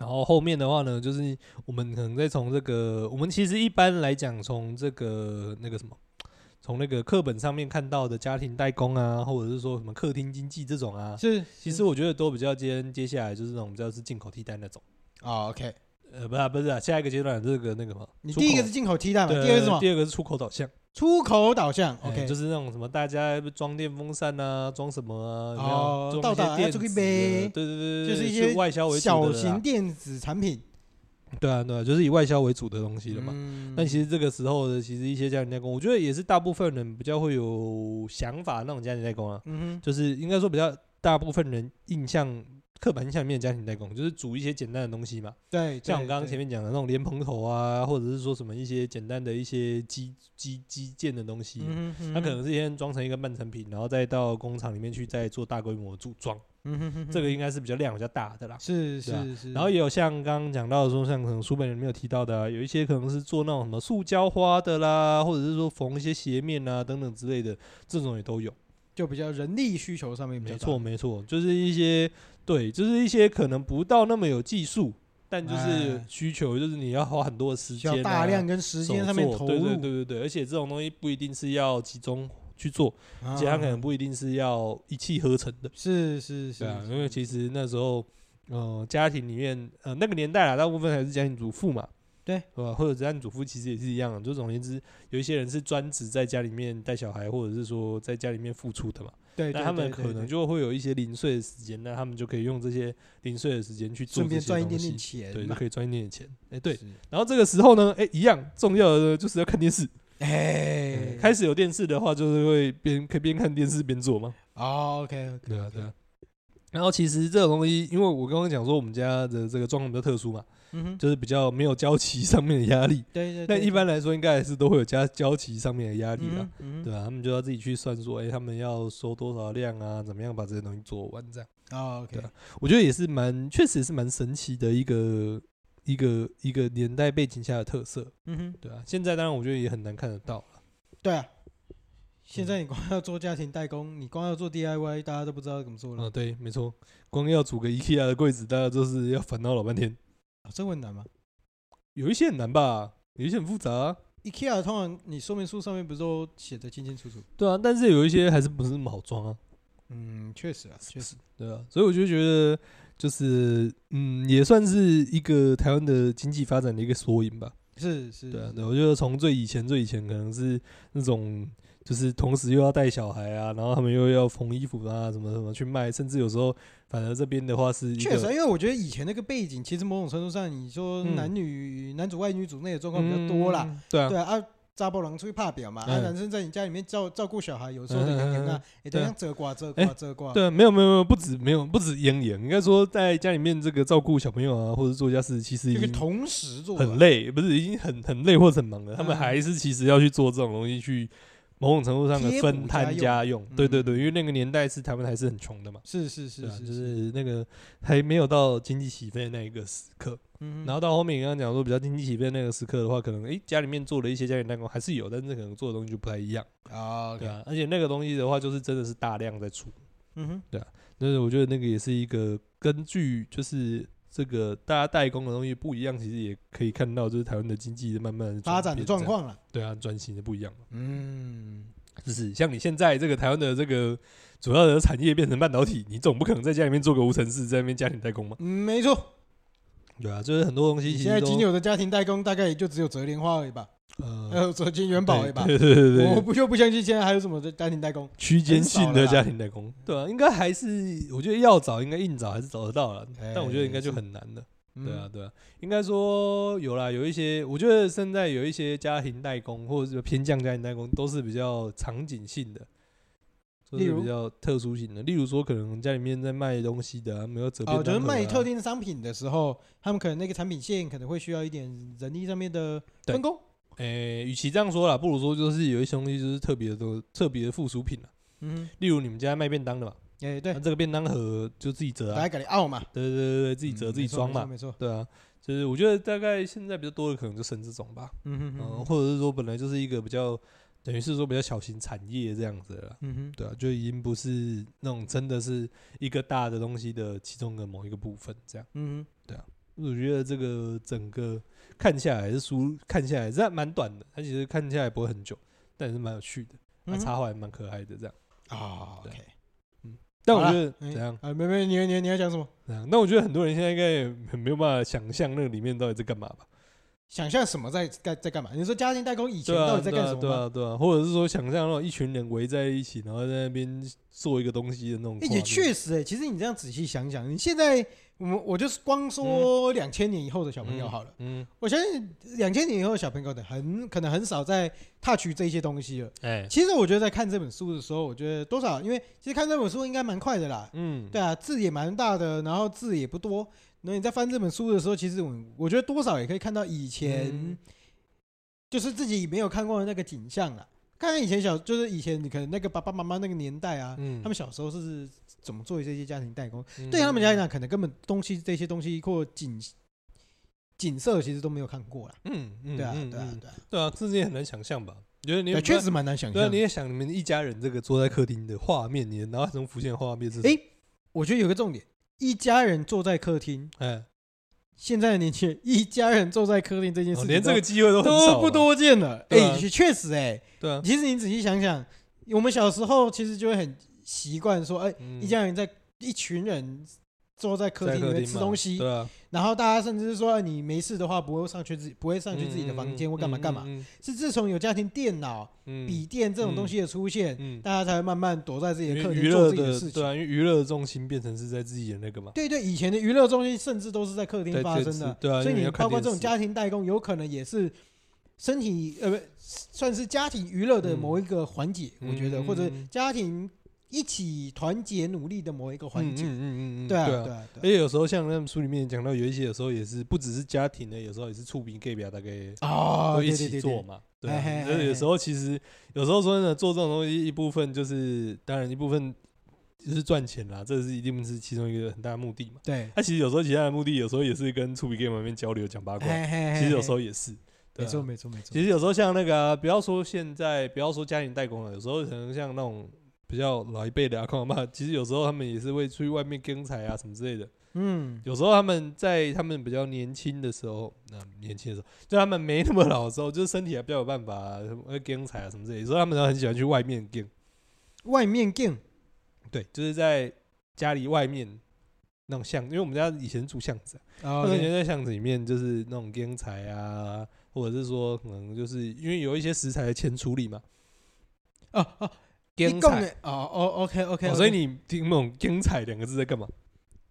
然后后面的话呢，就是我们可能再从这个，我们其实一般来讲，从这个那个什么，从那个课本上面看到的家庭代工啊，或者是说什么客厅经济这种啊，是，其实我觉得都比较接接下来就是那种比较是进口替代那种。哦，OK，呃，不是不是啊，下一个阶段这个那个嘛，你第一个是进口替代嘛，第二个是什么？第二个是出口导向。出口导向，OK，就是那种什么大家装电风扇啊，装什么啊，哦，到达电子，对对对，就是一些外销为主的小型电子产品。对啊，对啊，就是以外销为主的东西了嘛。但其实这个时候的，其实一些家庭代工，我觉得也是大部分人比较会有想法那种家庭代工啊。嗯哼，就是应该说比较大部分人印象。刻板印象里面的家庭代工就是煮一些简单的东西嘛，对，像我刚刚前面讲的那种莲蓬头啊，或者是说什么一些简单的一些机机机件的东西，嗯哼，它可能是先装成一个半成品，然后再到工厂里面去再做大规模组装，嗯哼哼，这个应该是比较量比较大的啦，是是是，然后也有像刚刚讲到的说，像可能书本里面有提到的，啊，有一些可能是做那种什么塑胶花的啦，或者是说缝一些鞋面啊等等之类的，这种也都有，就比较人力需求上面没错没错，就是一些。对，就是一些可能不到那么有技术，但就是需求，就是你要花很多的时间、啊，大量跟时间上面投入，对对对对对，而且这种东西不一定是要集中去做，而且它可能不一定是要一气呵成的，是是是，啊，因为其实那时候，呃，家庭里面，呃，那个年代啊，大部分还是家庭主妇嘛。对，吧？或者家庭主妇其实也是一样的，就总而言之，有一些人是专职在家里面带小孩，或者是说在家里面付出的嘛。对，那他们可能就会有一些零碎的时间，那他们就可以用这些零碎的时间去做这些东西，顺便赚一点点钱，对，就可以赚一点点钱。哎，对。然后这个时候呢，哎，一样重要的就是要看电视。哎，开始有电视的话，就是会边可以边看电视边做嘛。哦，OK，对啊，对啊。然后其实这种东西，因为我刚刚讲说我们家的这个状况比较特殊嘛。嗯哼，就是比较没有交期上面的压力，对对。但一般来说，应该还是都会有加交期上面的压力啦，对吧？他们就要自己去算说，哎，他们要收多少量啊？怎么样把这些东西做完？这样啊，对。我觉得也是蛮，确实是蛮神奇的一个一个一个年代背景下的特色。嗯哼，对啊，现在当然我觉得也很难看得到。对啊，现在你光要做家庭代工，你光要做 DIY，大家都不知道怎么做了。啊，对，没错，光要组个 IKEA 的柜子，大家都是要烦恼老半天。啊，这很难吗？有一些很难吧，有一些很复杂啊。IKEA 通常你说明书上面不是都写的清清楚楚？对啊，但是有一些还是不是那么好装啊。嗯，确实啊，确实，对啊，所以我就觉得，就是嗯，也算是一个台湾的经济发展的一个缩影吧。是是，对啊，对，我觉得从最以前最以前可能是那种，就是同时又要带小孩啊，然后他们又要缝衣服啊，什么什么去卖，甚至有时候反而这边的话是确实，因为我觉得以前那个背景，其实某种程度上，你说男女、嗯、男主外女主内的状况比较多啦，嗯、对啊，对啊。查波人出去怕表嘛，啊，男生在你家里面照照顾小孩，有时候的洋洋啊，也都要责挂责挂责挂。对，没有没有没有，不止没有不止洋洋，应该说在家里面这个照顾小朋友啊，或者做家事，其实已经同时做很累，不是已经很很累或者很忙了，他们还是其实要去做这种东西去。某种程度上的分摊家用，对对对，因为那个年代是台湾还是很穷的嘛，是是是是，就是。那个还没有到经济起飞的那一个时刻，然后到后面刚刚讲说比较经济起飞的那个时刻的话，可能诶家里面做了一些家庭代工还是有，但是可能做的东西就不太一样。啊，对啊，而且那个东西的话就是真的是大量在出，嗯哼，对啊，但是我觉得那个也是一个根据就是。这个大家代工的东西不一样，其实也可以看到，就是台湾的经济慢慢发展的状况了。对啊，转型的不一样。嗯，就是像你现在这个台湾的这个主要的产业变成半导体，你总不可能在家里面做个无尘室，在那边家庭代工嘛？嗯，没错。对啊，就是很多东西。现在仅有的家庭代工，大概也就只有折莲花而已吧。呃，还有折金元宝一把。对对对对，我不就不相信现在还有什么的家庭代工？区间性的家庭代工，对啊，应该还是我觉得要找，应该硬找还是找得到了，但我觉得应该就很难了。对啊，对啊，应该说有啦，有一些，我觉得现在有一些家庭代工或者是偏向家庭代工，都是比较场景性的，就是比较特殊性的。例如说，可能家里面在卖东西的，没有折边。哦，就是卖特定商品的时候，他们可能那个产品线可能会需要一点人力上面的分工。诶，与其这样说啦，不如说就是有一些东西就是特别的都特别的附属品了。嗯，例如你们家卖便当的嘛。哎，对，这个便当盒就自己折啊，嘛，对对对对，自己折自己装嘛，没错，对啊，就是我觉得大概现在比较多的可能就生这种吧，嗯哼，或者是说本来就是一个比较等于是说比较小型产业这样子了，嗯哼，对啊，就已经不是那种真的是一个大的东西的其中的某一个部分这样，嗯哼，我觉得这个整个看下来是书看下来是蛮短的，它其实看下来不会很久，但是蛮有趣的，那插画也蛮可爱的这样啊，OK。但我觉得怎样啊？没没，你你你要讲什么？那我觉得很多人现在应该也很没有办法想象那个里面到底在干嘛吧？想象什么在干在干嘛？你说家庭代工以前到底在干什么？对啊对啊，或者是说想象那种一群人围在一起，然后在那边做一个东西的那种。也确实哎，其实你这样仔细想想，你现在。我我就是光说两千年以后的小朋友好了，嗯，嗯，我相信两千年以后的小朋友的很可能很少在 touch 这些东西了。哎，其实我觉得在看这本书的时候，我觉得多少，因为其实看这本书应该蛮快的啦，嗯，对啊，字也蛮大的，然后字也不多。那你在翻这本书的时候，其实我我觉得多少也可以看到以前，就是自己没有看过的那个景象啦。看看以前小，就是以前你可能那个爸爸妈妈那个年代啊，他们小时候是。怎么做这些家庭代工？嗯、对他们来讲，可能根本东西这些东西或景景色，其实都没有看过啦。嗯嗯，对啊对啊对啊，对啊，对啊，这些也很难想象吧？觉得你确实蛮难想象。对啊，你也想你们一家人这个坐在客厅的画面，你脑海中浮现的画面是？哎，我觉得有个重点，一家人坐在客厅。哎，现在的年轻人一家人坐在客厅这件事情，连这个机会都都不多见了。哎，确实哎，对啊。其实你仔细想想，我们小时候其实就会很。习惯说，哎，一家人在一群人坐在客厅里面吃东西，对啊，然后大家甚至是说，你没事的话，不会上去自己不会上去自己的房间或干嘛干嘛。是自从有家庭电脑、笔电这种东西的出现，大家才会慢慢躲在自己的客厅做自己的事情。对啊，因为娱乐的重心变成是在自己的那个嘛。对对，以前的娱乐重心甚至都是在客厅发生的。对啊，所以你包括这种家庭代工，有可能也是身体呃不算是家庭娱乐的某一个环节，我觉得或者家庭。一起团结努力的某一个环节，嗯嗯嗯嗯，对啊对啊，而且有时候像那本书里面讲到，有一些有时候也是不只是家庭的，有时候也是触屏 gay 表大概哦，一起做嘛，对，所以有时候其实有时候说真的做这种东西，一部分就是当然一部分就是赚钱啦，这是一定是其中一个很大的目的嘛。对，他其实有时候其他的目的，有时候也是跟触笔 game 里面交流讲八卦。其实有时候也是，没错没错没错。其实有时候像那个，不要说现在，不要说家庭代工了，有时候可能像那种比较老一辈的阿公阿妈，其实有时候他们也是会出去外面耕财啊什么之类的。嗯，有时候他们在他们比较年轻的时候，那年轻的时候，就他们没那么老的时候，就是身体还比较有办法，会耕财啊什么之类的，所以他们都很喜欢去外面耕。外面耕，对，就是在家里外面那种巷，因为我们家以前住巷子，啊，以前在巷子里面就是那种耕财啊，或者是说可能就是因为有一些食材的前处理嘛，哦哦，耕财，哦哦，OK OK，所以你听不懂精彩两个字在干嘛？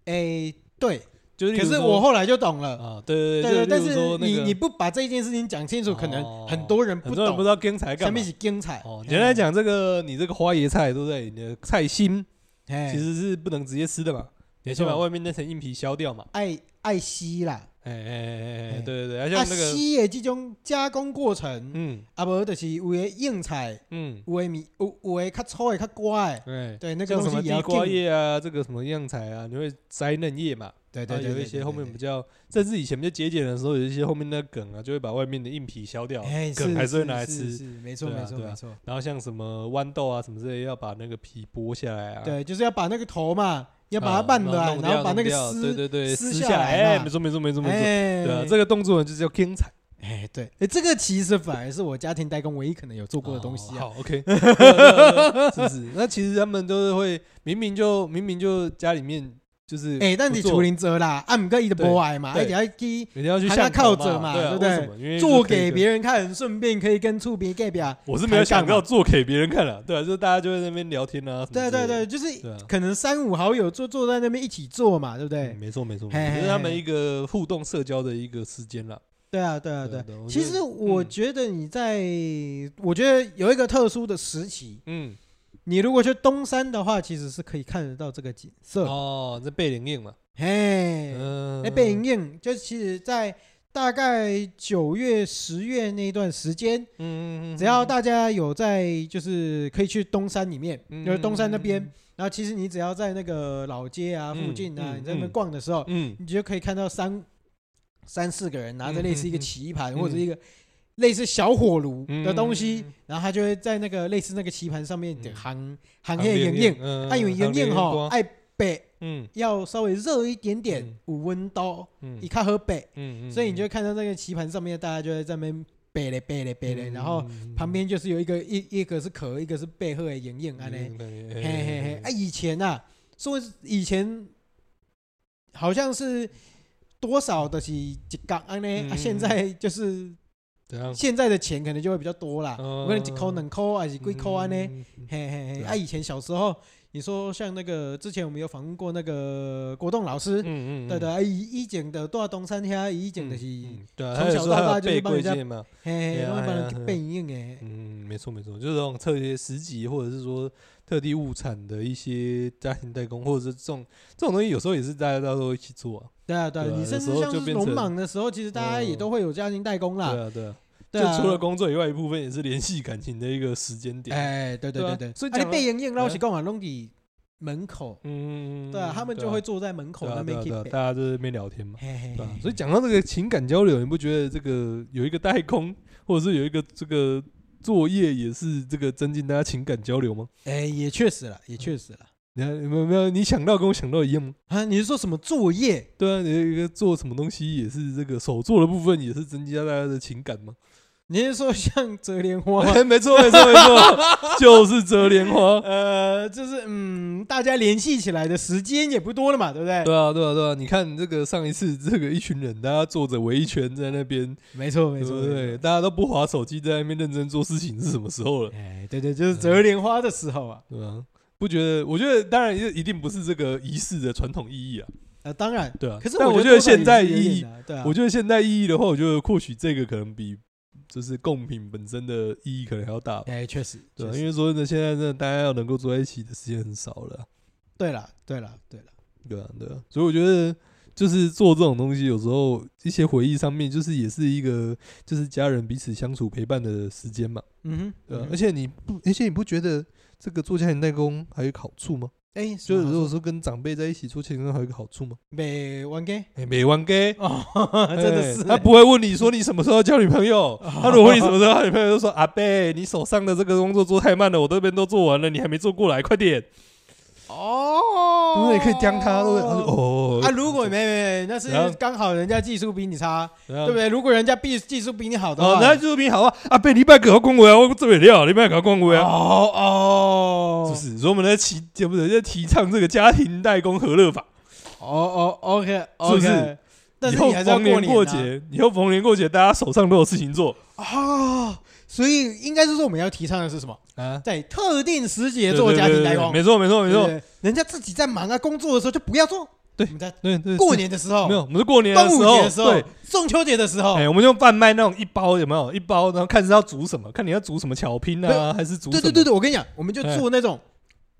哎、欸，对，就是。可是我后来就懂了啊，对对对，对，但是你你不把这件事情讲清楚，可能很多人不懂，不知道精彩干嘛。什么是精彩？哦，原来讲，这个你这个花椰菜，对不对？你的菜心其实是不能直接吃的嘛，你先把外面那层硬皮削掉嘛。爱爱惜啦。哎哎哎哎，对对对，像那个西的这种加工过程，嗯，啊不就是有的硬菜，嗯，有的米有有的较粗的较乖，对对，那个什么地瓜叶啊，这个什么样菜啊，你会摘嫩叶嘛？对对对，有一些后面比较，甚至以前比较节俭的时候，有一些后面那个梗啊，就会把外面的硬皮削掉，梗还是会拿来吃，是没错没错没错。然后像什么豌豆啊什么之类，要把那个皮剥下来啊，对，就是要把那个头嘛。要把它拌软，然后把那个撕，对对对，撕下来。哎，没错没错没错没错，对啊，这个动作就叫天才。哎，对，哎，这个其实反而是我家庭代工唯一可能有做过的东西。好，OK，是不是？那其实他们都是会明明就明明就家里面。就是哎，但你处理者啦，按个一的博爱嘛，一定要去，一定要去下靠着嘛，对不对？做给别人看，顺便可以跟触别盖表。我是没有想到做给别人看了，对啊，就是大家就在那边聊天啊。对对对，就是可能三五好友坐坐在那边一起做嘛，对不对？没错没错，就是他们一个互动社交的一个时间了。对啊对啊对，其实我觉得你在，我觉得有一个特殊的时期，嗯。你如果去东山的话，其实是可以看得到这个景色。哦。这背灵印嘛，嘿，那背灵印就其实，在大概九月、十月那段时间，嗯嗯嗯，只要大家有在，就是可以去东山里面，就是东山那边，然后其实你只要在那个老街啊附近啊，你在那边逛的时候，嗯，你就可以看到三三四个人拿着类似一个棋盘或者一个。类似小火炉的东西，然后他就会在那个类似那个棋盘上面行行业营业，他有营业哈，爱背，嗯，要稍微热一点点，五温度，嗯，一看喝背，嗯，所以你就看到那个棋盘上面，大家就在这边背嘞背嘞背嘞，然后旁边就是有一个一一个是壳，一个是背后的营业安嘞，嘿嘿嘿，啊，以前呐，说以前好像是多少的是一杠安嘞，啊，现在就是。现在的钱可能就会比较多啦，可能几扣两扣还是几扣安呢？嘿嘿嘿，啊，以前小时候，你说像那个之前我们有访问过那个国栋老师，嗯嗯，对的，以以前的多少东山下，以前的是从小到大就是帮人家，嘿嘿，帮人家背影诶，嗯，没错没错，就是这种特别十级或者是说特地物产的一些家庭代工，或者是这种这种东西，有时候也是大家到时候一起做啊。对啊，对，你甚至像是农忙的时候，其实大家也都会有家庭代工啦。对啊，对啊，就除了工作以外，一部分也是联系感情的一个时间点。哎，对对对对。所以你背影印，老实讲啊，弄在门口，嗯，对啊，他们就会坐在门口那边，大家在那边聊天嘛。对，所以讲到这个情感交流，你不觉得这个有一个代工，或者是有一个这个作业，也是这个增进大家情感交流吗？哎，也确实了，也确实了。你看有没有没有？你想到跟我想到一样吗？啊，你是说什么作业？对啊，你一个做什么东西也是这个手做的部分，也是增加大家的情感吗？你是说像折莲花？没错没错没错，就是折莲花。呃，就是嗯，大家联系起来的时间也不多了嘛，对不对？对啊对啊对啊！你看这个上一次这个一群人，大家坐着围一圈在那边，没错没错对，大家都不划手机，在那边认真做事情是什么时候了？哎，对对，就是折莲花的时候啊，对啊。不觉得？我觉得当然一定不是这个仪式的传统意义啊。呃，当然对啊。可是但我觉得现在意义，对啊。我觉得现在意义的话，我觉得或许这个可能比就是贡品本身的意义可能还要大。哎，确实，对，因为说真的，现在真的大家要能够坐在一起的时间很少了。对了，对了，对了，对啊，对啊。所以我觉得就是做这种东西，有时候一些回忆上面，就是也是一个就是家人彼此相处陪伴的时间嘛。嗯哼，对、嗯，而且你不，而且你不觉得这个做家庭代工还有好处吗？哎、欸，就是如果说跟长辈在一起做家庭代工，还有一个好处吗？没玩 gay，没玩 gay 哦，真的是、欸，他不会问你说你什么时候要交女朋友，他如果问你什么时候交女朋友，就说阿贝，你手上的这个工作做太慢了，我这边都做完了，你还没做过来，快点。哦，对不对？可以将他，对不对？哦，啊，如果没没，那是刚好人家技术比你差，对不对？如果人家技技术比你好的话，人家技术比你好啊，啊，被你拜给他恭维啊，我做不了，你拜给他恭维啊。哦哦，就是，所以我们在提，就不是在提倡这个家庭代工和乐法。哦哦，OK，是不是？以后逢年过节，以后逢年过节，大家手上都有事情做啊。所以应该是说我们要提倡的是什么啊？在特定时节做家庭代工，没错没错没错。人家自己在忙啊工作的时候就不要做。对，我们在对对，过年的时候没有，我们是过年端午节的时候，对，中秋节的时候，哎，我们就贩卖那种一包有没有？一包，然后看是要煮什么，看你要煮什么巧拼啊，还是煮？对对对对，我跟你讲，我们就做那种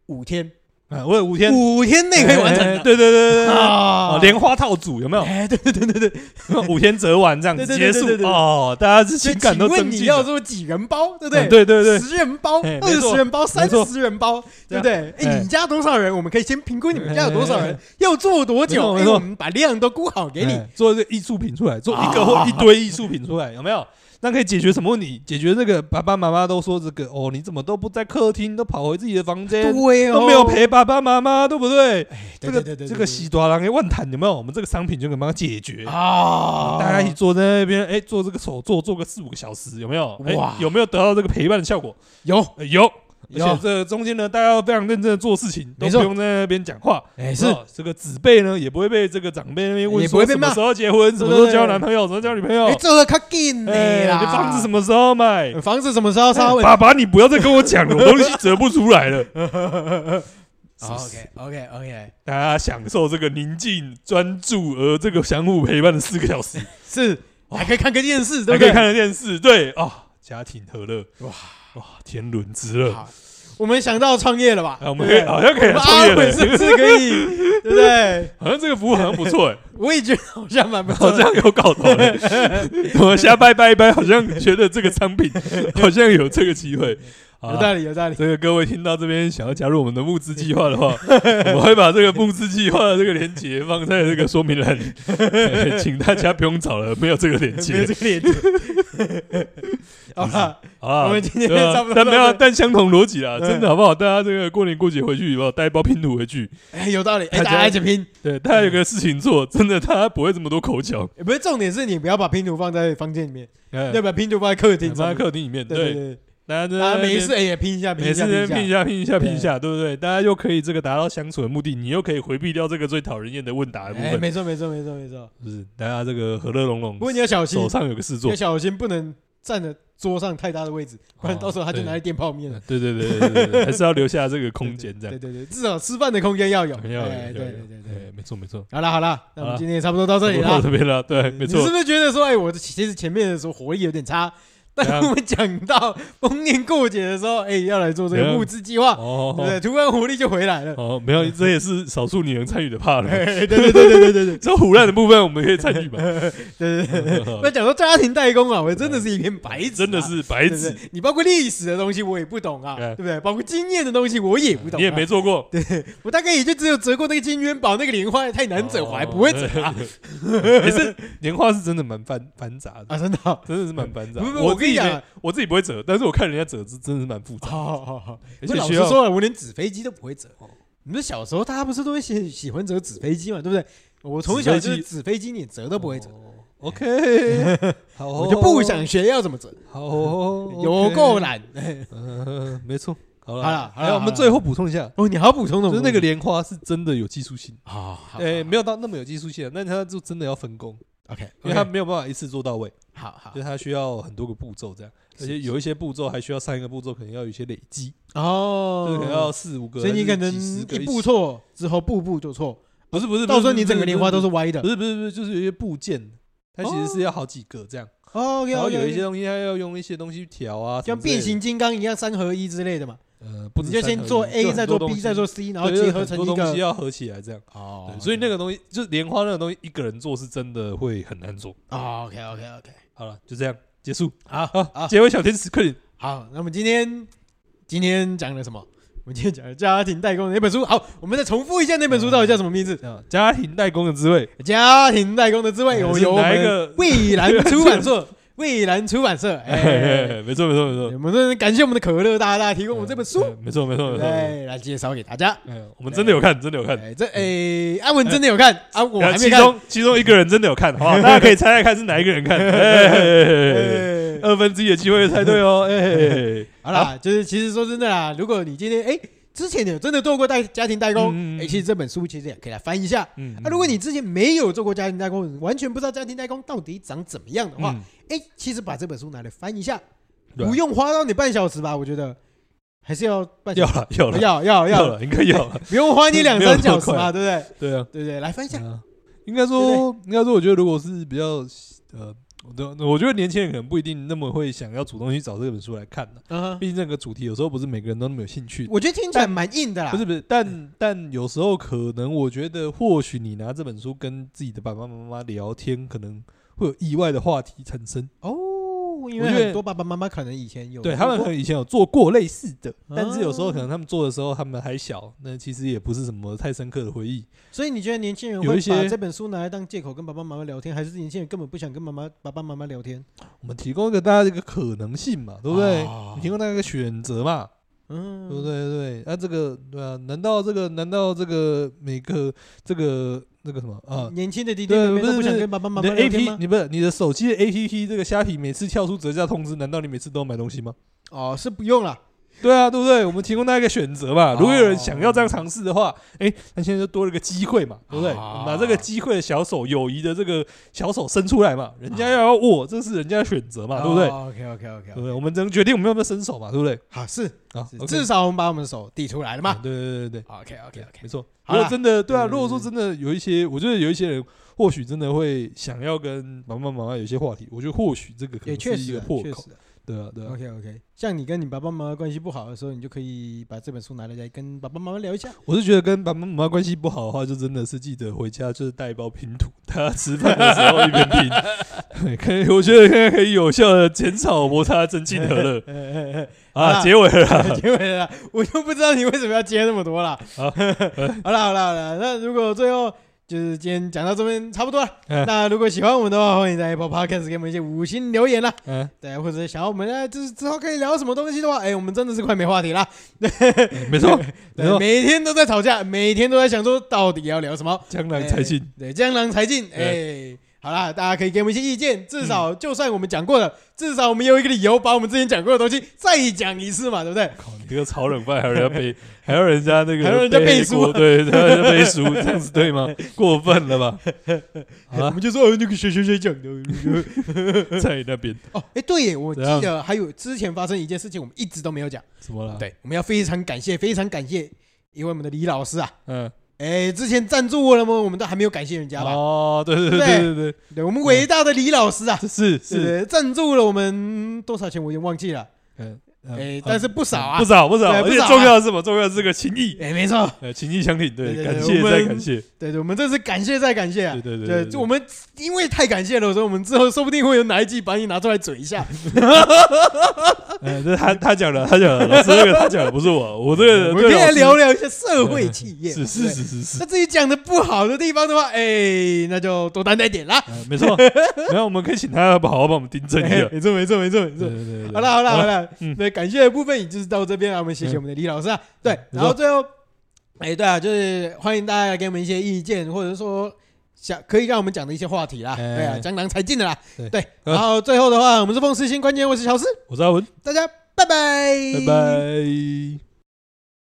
五天。啊，我有五天，五天内可以完成。对对对对啊，莲花套组有没有？哎，对对对对对，五天折完这样子结束哦。大家是情感都增进。请问你要做几人包？对不对？对对对，十人包、二十人包、三十人包，对不对？哎，你家多少人？我们可以先评估你们家有多少人，要做多久？哎，我们把量都估好给你，做一个艺术品出来，做一个或一堆艺术品出来，有没有？那可以解决什么问题？解决这个爸爸妈妈都说这个哦，你怎么都不在客厅，都跑回自己的房间，对哦，都没有陪爸爸妈妈，对不对？这个这个西多郎给万坦有没有？我们这个商品就可以帮他解决啊！大家一起坐在那边，哎，做这个手做，做个四五个小时，有没有？哇，有没有得到这个陪伴的效果？有，有。而且这中间呢，大家要非常认真的做事情，都不用在那边讲话。哎，是这个子辈呢，也不会被这个长辈那边问说什么时候结婚，什么时候交男朋友，什么时候交女朋友。哎，这个卡紧！你房子什么时候买？房子什么时候烧？爸爸，你不要再跟我讲了，我东西折不出来了。OK，OK，OK，大家享受这个宁静、专注而这个相互陪伴的四个小时，是还可以看个电视，还可以看个电视，对啊，家庭和乐，哇。哇，天伦之乐！我们想到创业了吧？我们可以好像可以创业了，是不是可以？对不对？好像这个服务好像不错哎，我也觉得好像蛮不错，好像有搞头嘞。我瞎掰掰一掰，好像觉得这个商品好像有这个机会。有道理，有道理。这个各位听到这边想要加入我们的募资计划的话，我会把这个募资计划的这个链接放在这个说明栏里，请大家不用找了，没有这个链接，没有这个链接。好了，好 了，我们今天差不多，但没有，但相同逻辑啦，真的好不好？大家这个过年过节回去以后带一包拼图回去，哎，有道理，大家一起拼。对，大家有个事情做，真的，他不会这么多口角。不是重点是你不要把拼图放在房间里面，要把拼图放在客厅，放在客厅里面。对对。大家没事，哎，也拼一下，拼一下，拼一下，拼一下，拼一下，对不对？大家又可以这个达到相处的目的，你又可以回避掉这个最讨人厌的问答的部分。没错，没错，没错，没错。就是大家这个和乐融融。不过你要小心，手上有个事做，要小心，不能站着桌上太大的位置，不然到时候他就拿来垫泡面了。对对对对对，还是要留下这个空间，这样。对对对，至少吃饭的空间要有。要有，对对对对，没错没错。好了好了，那我们今天也差不多到这里了。到这边了，对，没错。你是不是觉得说，哎，我其实前面的时候火力有点差？当我们讲到逢年过节的时候，哎，要来做这个募资计划，对，突然活力就回来了。哦，没有，这也是少数你能参与的 part。对对对对对对对，这唬烂的部分我们可以参与吧？对对对。那讲到家庭代工啊，我真的是一片白纸，真的是白纸。你包括历史的东西我也不懂啊，对不对？包括经验的东西我也不懂，你也没做过。对，我大概也就只有折过那个金元宝，那个莲花太难折，我还不会折啊。可是莲花是真的蛮繁繁杂的啊，真的，真的是蛮繁杂。我跟我自己。不会折，但是我看人家折是真的是蛮复杂。好好好，而且老实说了，我连纸飞机都不会折。你们小时候大家不是都会喜喜欢折纸飞机嘛，对不对？我从小就是纸飞机，你折都不会折。OK，好，我就不想学要怎么折。好，有够懒。嗯，没错。好了，好了，好了，我们最后补充一下。哦，你还要补充的，就是那个莲花是真的有技术性啊。哎，没有到那么有技术性，那它就真的要分工。OK，因为他没有办法一次做到位。好好，就他需要很多个步骤这样。而且有一些步骤还需要上一个步骤，可能要有一些累积哦，就是可能要四五个，所以你可能一步错之后步步就错，不是不是，到时候你整个莲花都是歪的，不是不是不是，就是有一些部件，它其实是要好几个这样。哦，然后有一些东西它要用一些东西去调啊，像变形金刚一样三合一之类的嘛，呃，不你就先做 A，再做 B，再做 C，然后结合成一个东西要合起来这样。哦，所以那个东西就是莲花那个东西，一个人做是真的会很难做。哦，OK，OK，OK，好了，就这样结束。好，好，结尾小天使，快点。好，那么今天今天讲了什么？我们今天讲了家庭代工的那本书。好，我们再重复一下那本书到底叫什么名字？家庭代工的滋味。家庭代工的滋味，有哪一个？蔚蓝出版社。蔚蓝出版社，哎，没错没错没错，我们真的感谢我们的可乐大大提供我们这本书，没错没错没错，对，来介绍给大家，我们真的有看，真的有看，这哎，阿文真的有看，啊，我还没看，其中其中一个人真的有看，好，大家可以猜猜看是哪一个人看，二分之一的机会猜对哦，哎，好啦，就是其实说真的啦，如果你今天哎。之前有真的做过代家庭代工，哎，其实这本书其实也可以来翻一下。那如果你之前没有做过家庭代工，完全不知道家庭代工到底长怎么样的话，哎，其实把这本书拿来翻一下，不用花到你半小时吧？我觉得还是要半小时，要了，要要要了，应该要了，不用花你两三小时嘛，对不对？对啊，对对，来翻一下。应该说，应该说，我觉得如果是比较呃。我觉得年轻人可能不一定那么会想要主动去找这本书来看的，毕竟这个主题有时候不是每个人都那么有兴趣。我觉得听起来蛮硬的啦，不是不是，但但有时候可能我觉得，或许你拿这本书跟自己的爸爸妈妈聊天，可能会有意外的话题产生哦。因为很多爸爸妈妈可能以前有对他们可能以前有做过类似的，但是有时候可能他们做的时候他们还小，那其实也不是什么太深刻的回忆。所以你觉得年轻人会把这本书拿来当借口跟爸爸妈妈聊天，还是年轻人根本不想跟妈妈爸爸妈妈聊天？我们提供一个大家一个可能性嘛，对不对？你提供大家一个选择嘛，嗯，对对？对，那这个对啊？难道这个难道这个每个这个？那个什么啊，年轻的弟弟妹妹都不想跟爸爸妈妈聊天吗？你不是你的手机的 APP 这个虾皮每次跳出折价通知，难道你每次都要买东西吗？哦，是不用了。对啊，对不对？我们提供大家一个选择嘛。如果有人想要这样尝试的话，哎，那现在就多了一个机会嘛，对不对？把这个机会的小手，友谊的这个小手伸出来嘛。人家要要握，这是人家的选择嘛，对不对？OK OK OK，对不对？我们只能决定我们要不要伸手嘛，对不对？好，是啊，至少我们把我们的手递出来了嘛。对对对对，OK OK OK，没错。如果真的对啊，如果说真的有一些，我觉得有一些人或许真的会想要跟爸爸妈妈有一些话题，我觉得或许这个可能是一个破口。对啊，对啊。OK OK，像你跟你爸爸妈妈关系不好的时候，你就可以把这本书拿来再跟爸爸妈妈聊一下。我是觉得跟爸爸妈妈关系不好的话，就真的是记得回家就是带一包拼图，大家吃饭的时候一边拼，可以，我觉得现在可以有效的减少摩擦，增进和乐。啊，结尾了，结尾了，我就不知道你为什么要接那么多了。好，好了，好了，好了，那如果最后。就是今天讲到这边差不多了。那如果喜欢我们的话，欢迎在 Apple Podcast 给我们一些五星留言啦。嗯，对，或者想要我们呢，就是之后可以聊什么东西的话，哎，我们真的是快没话题了。没错，没错，每天都在吵架，每天都在想说到底要聊什么。江郎才尽，对，江郎才尽。哎，好啦，大家可以给我们一些意见，至少就算我们讲过了，至少我们有一个理由把我们之前讲过的东西再讲一次嘛，对不对？靠，你这个超冷饭还有人要背。还要人家那个，还要人家背书，对，还要人家背书，这样子对吗？过分了吧？我们就说那个谁谁谁讲的，在那边哦，哎，对耶，我记得还有之前发生一件事情，我们一直都没有讲，怎么了？对，我们要非常感谢，非常感谢因为我们的李老师啊，嗯，哎，之前赞助过了吗？我们都还没有感谢人家吧？哦，对对对对对对，我们伟大的李老师啊，是是赞助了我们多少钱？我已经忘记了，嗯。哎，但是不少啊，不少不少，而且重要的是什么？重要的是个情谊。哎，没错，情谊相挺，对，感谢再感谢，对对，我们这是感谢再感谢啊，对对对，就我们因为太感谢了，所以我们之后说不定会有哪一季把你拿出来嘴一下。哎，这他他讲的，他讲的，老师这个他讲的不是我，我这个我们可以来聊聊一下社会企业，是是是是是。那自己讲的不好的地方的话，哎，那就多担待点啦。没错，然后我们可以请他好好帮我们订正一下。没错没错没错没错。好了好了好了，对，感谢的部分也。就是到这边啊，我们谢谢我们的李老师啊。对，然后最后，哎，对啊，就是欢迎大家来给我们一些意见，或者说想可以让我们讲的一些话题啦。对啊，江郎才尽的啦。对，然后最后的话，我们是奉四星关键，我是乔斯，我是阿文，大家拜拜，拜拜。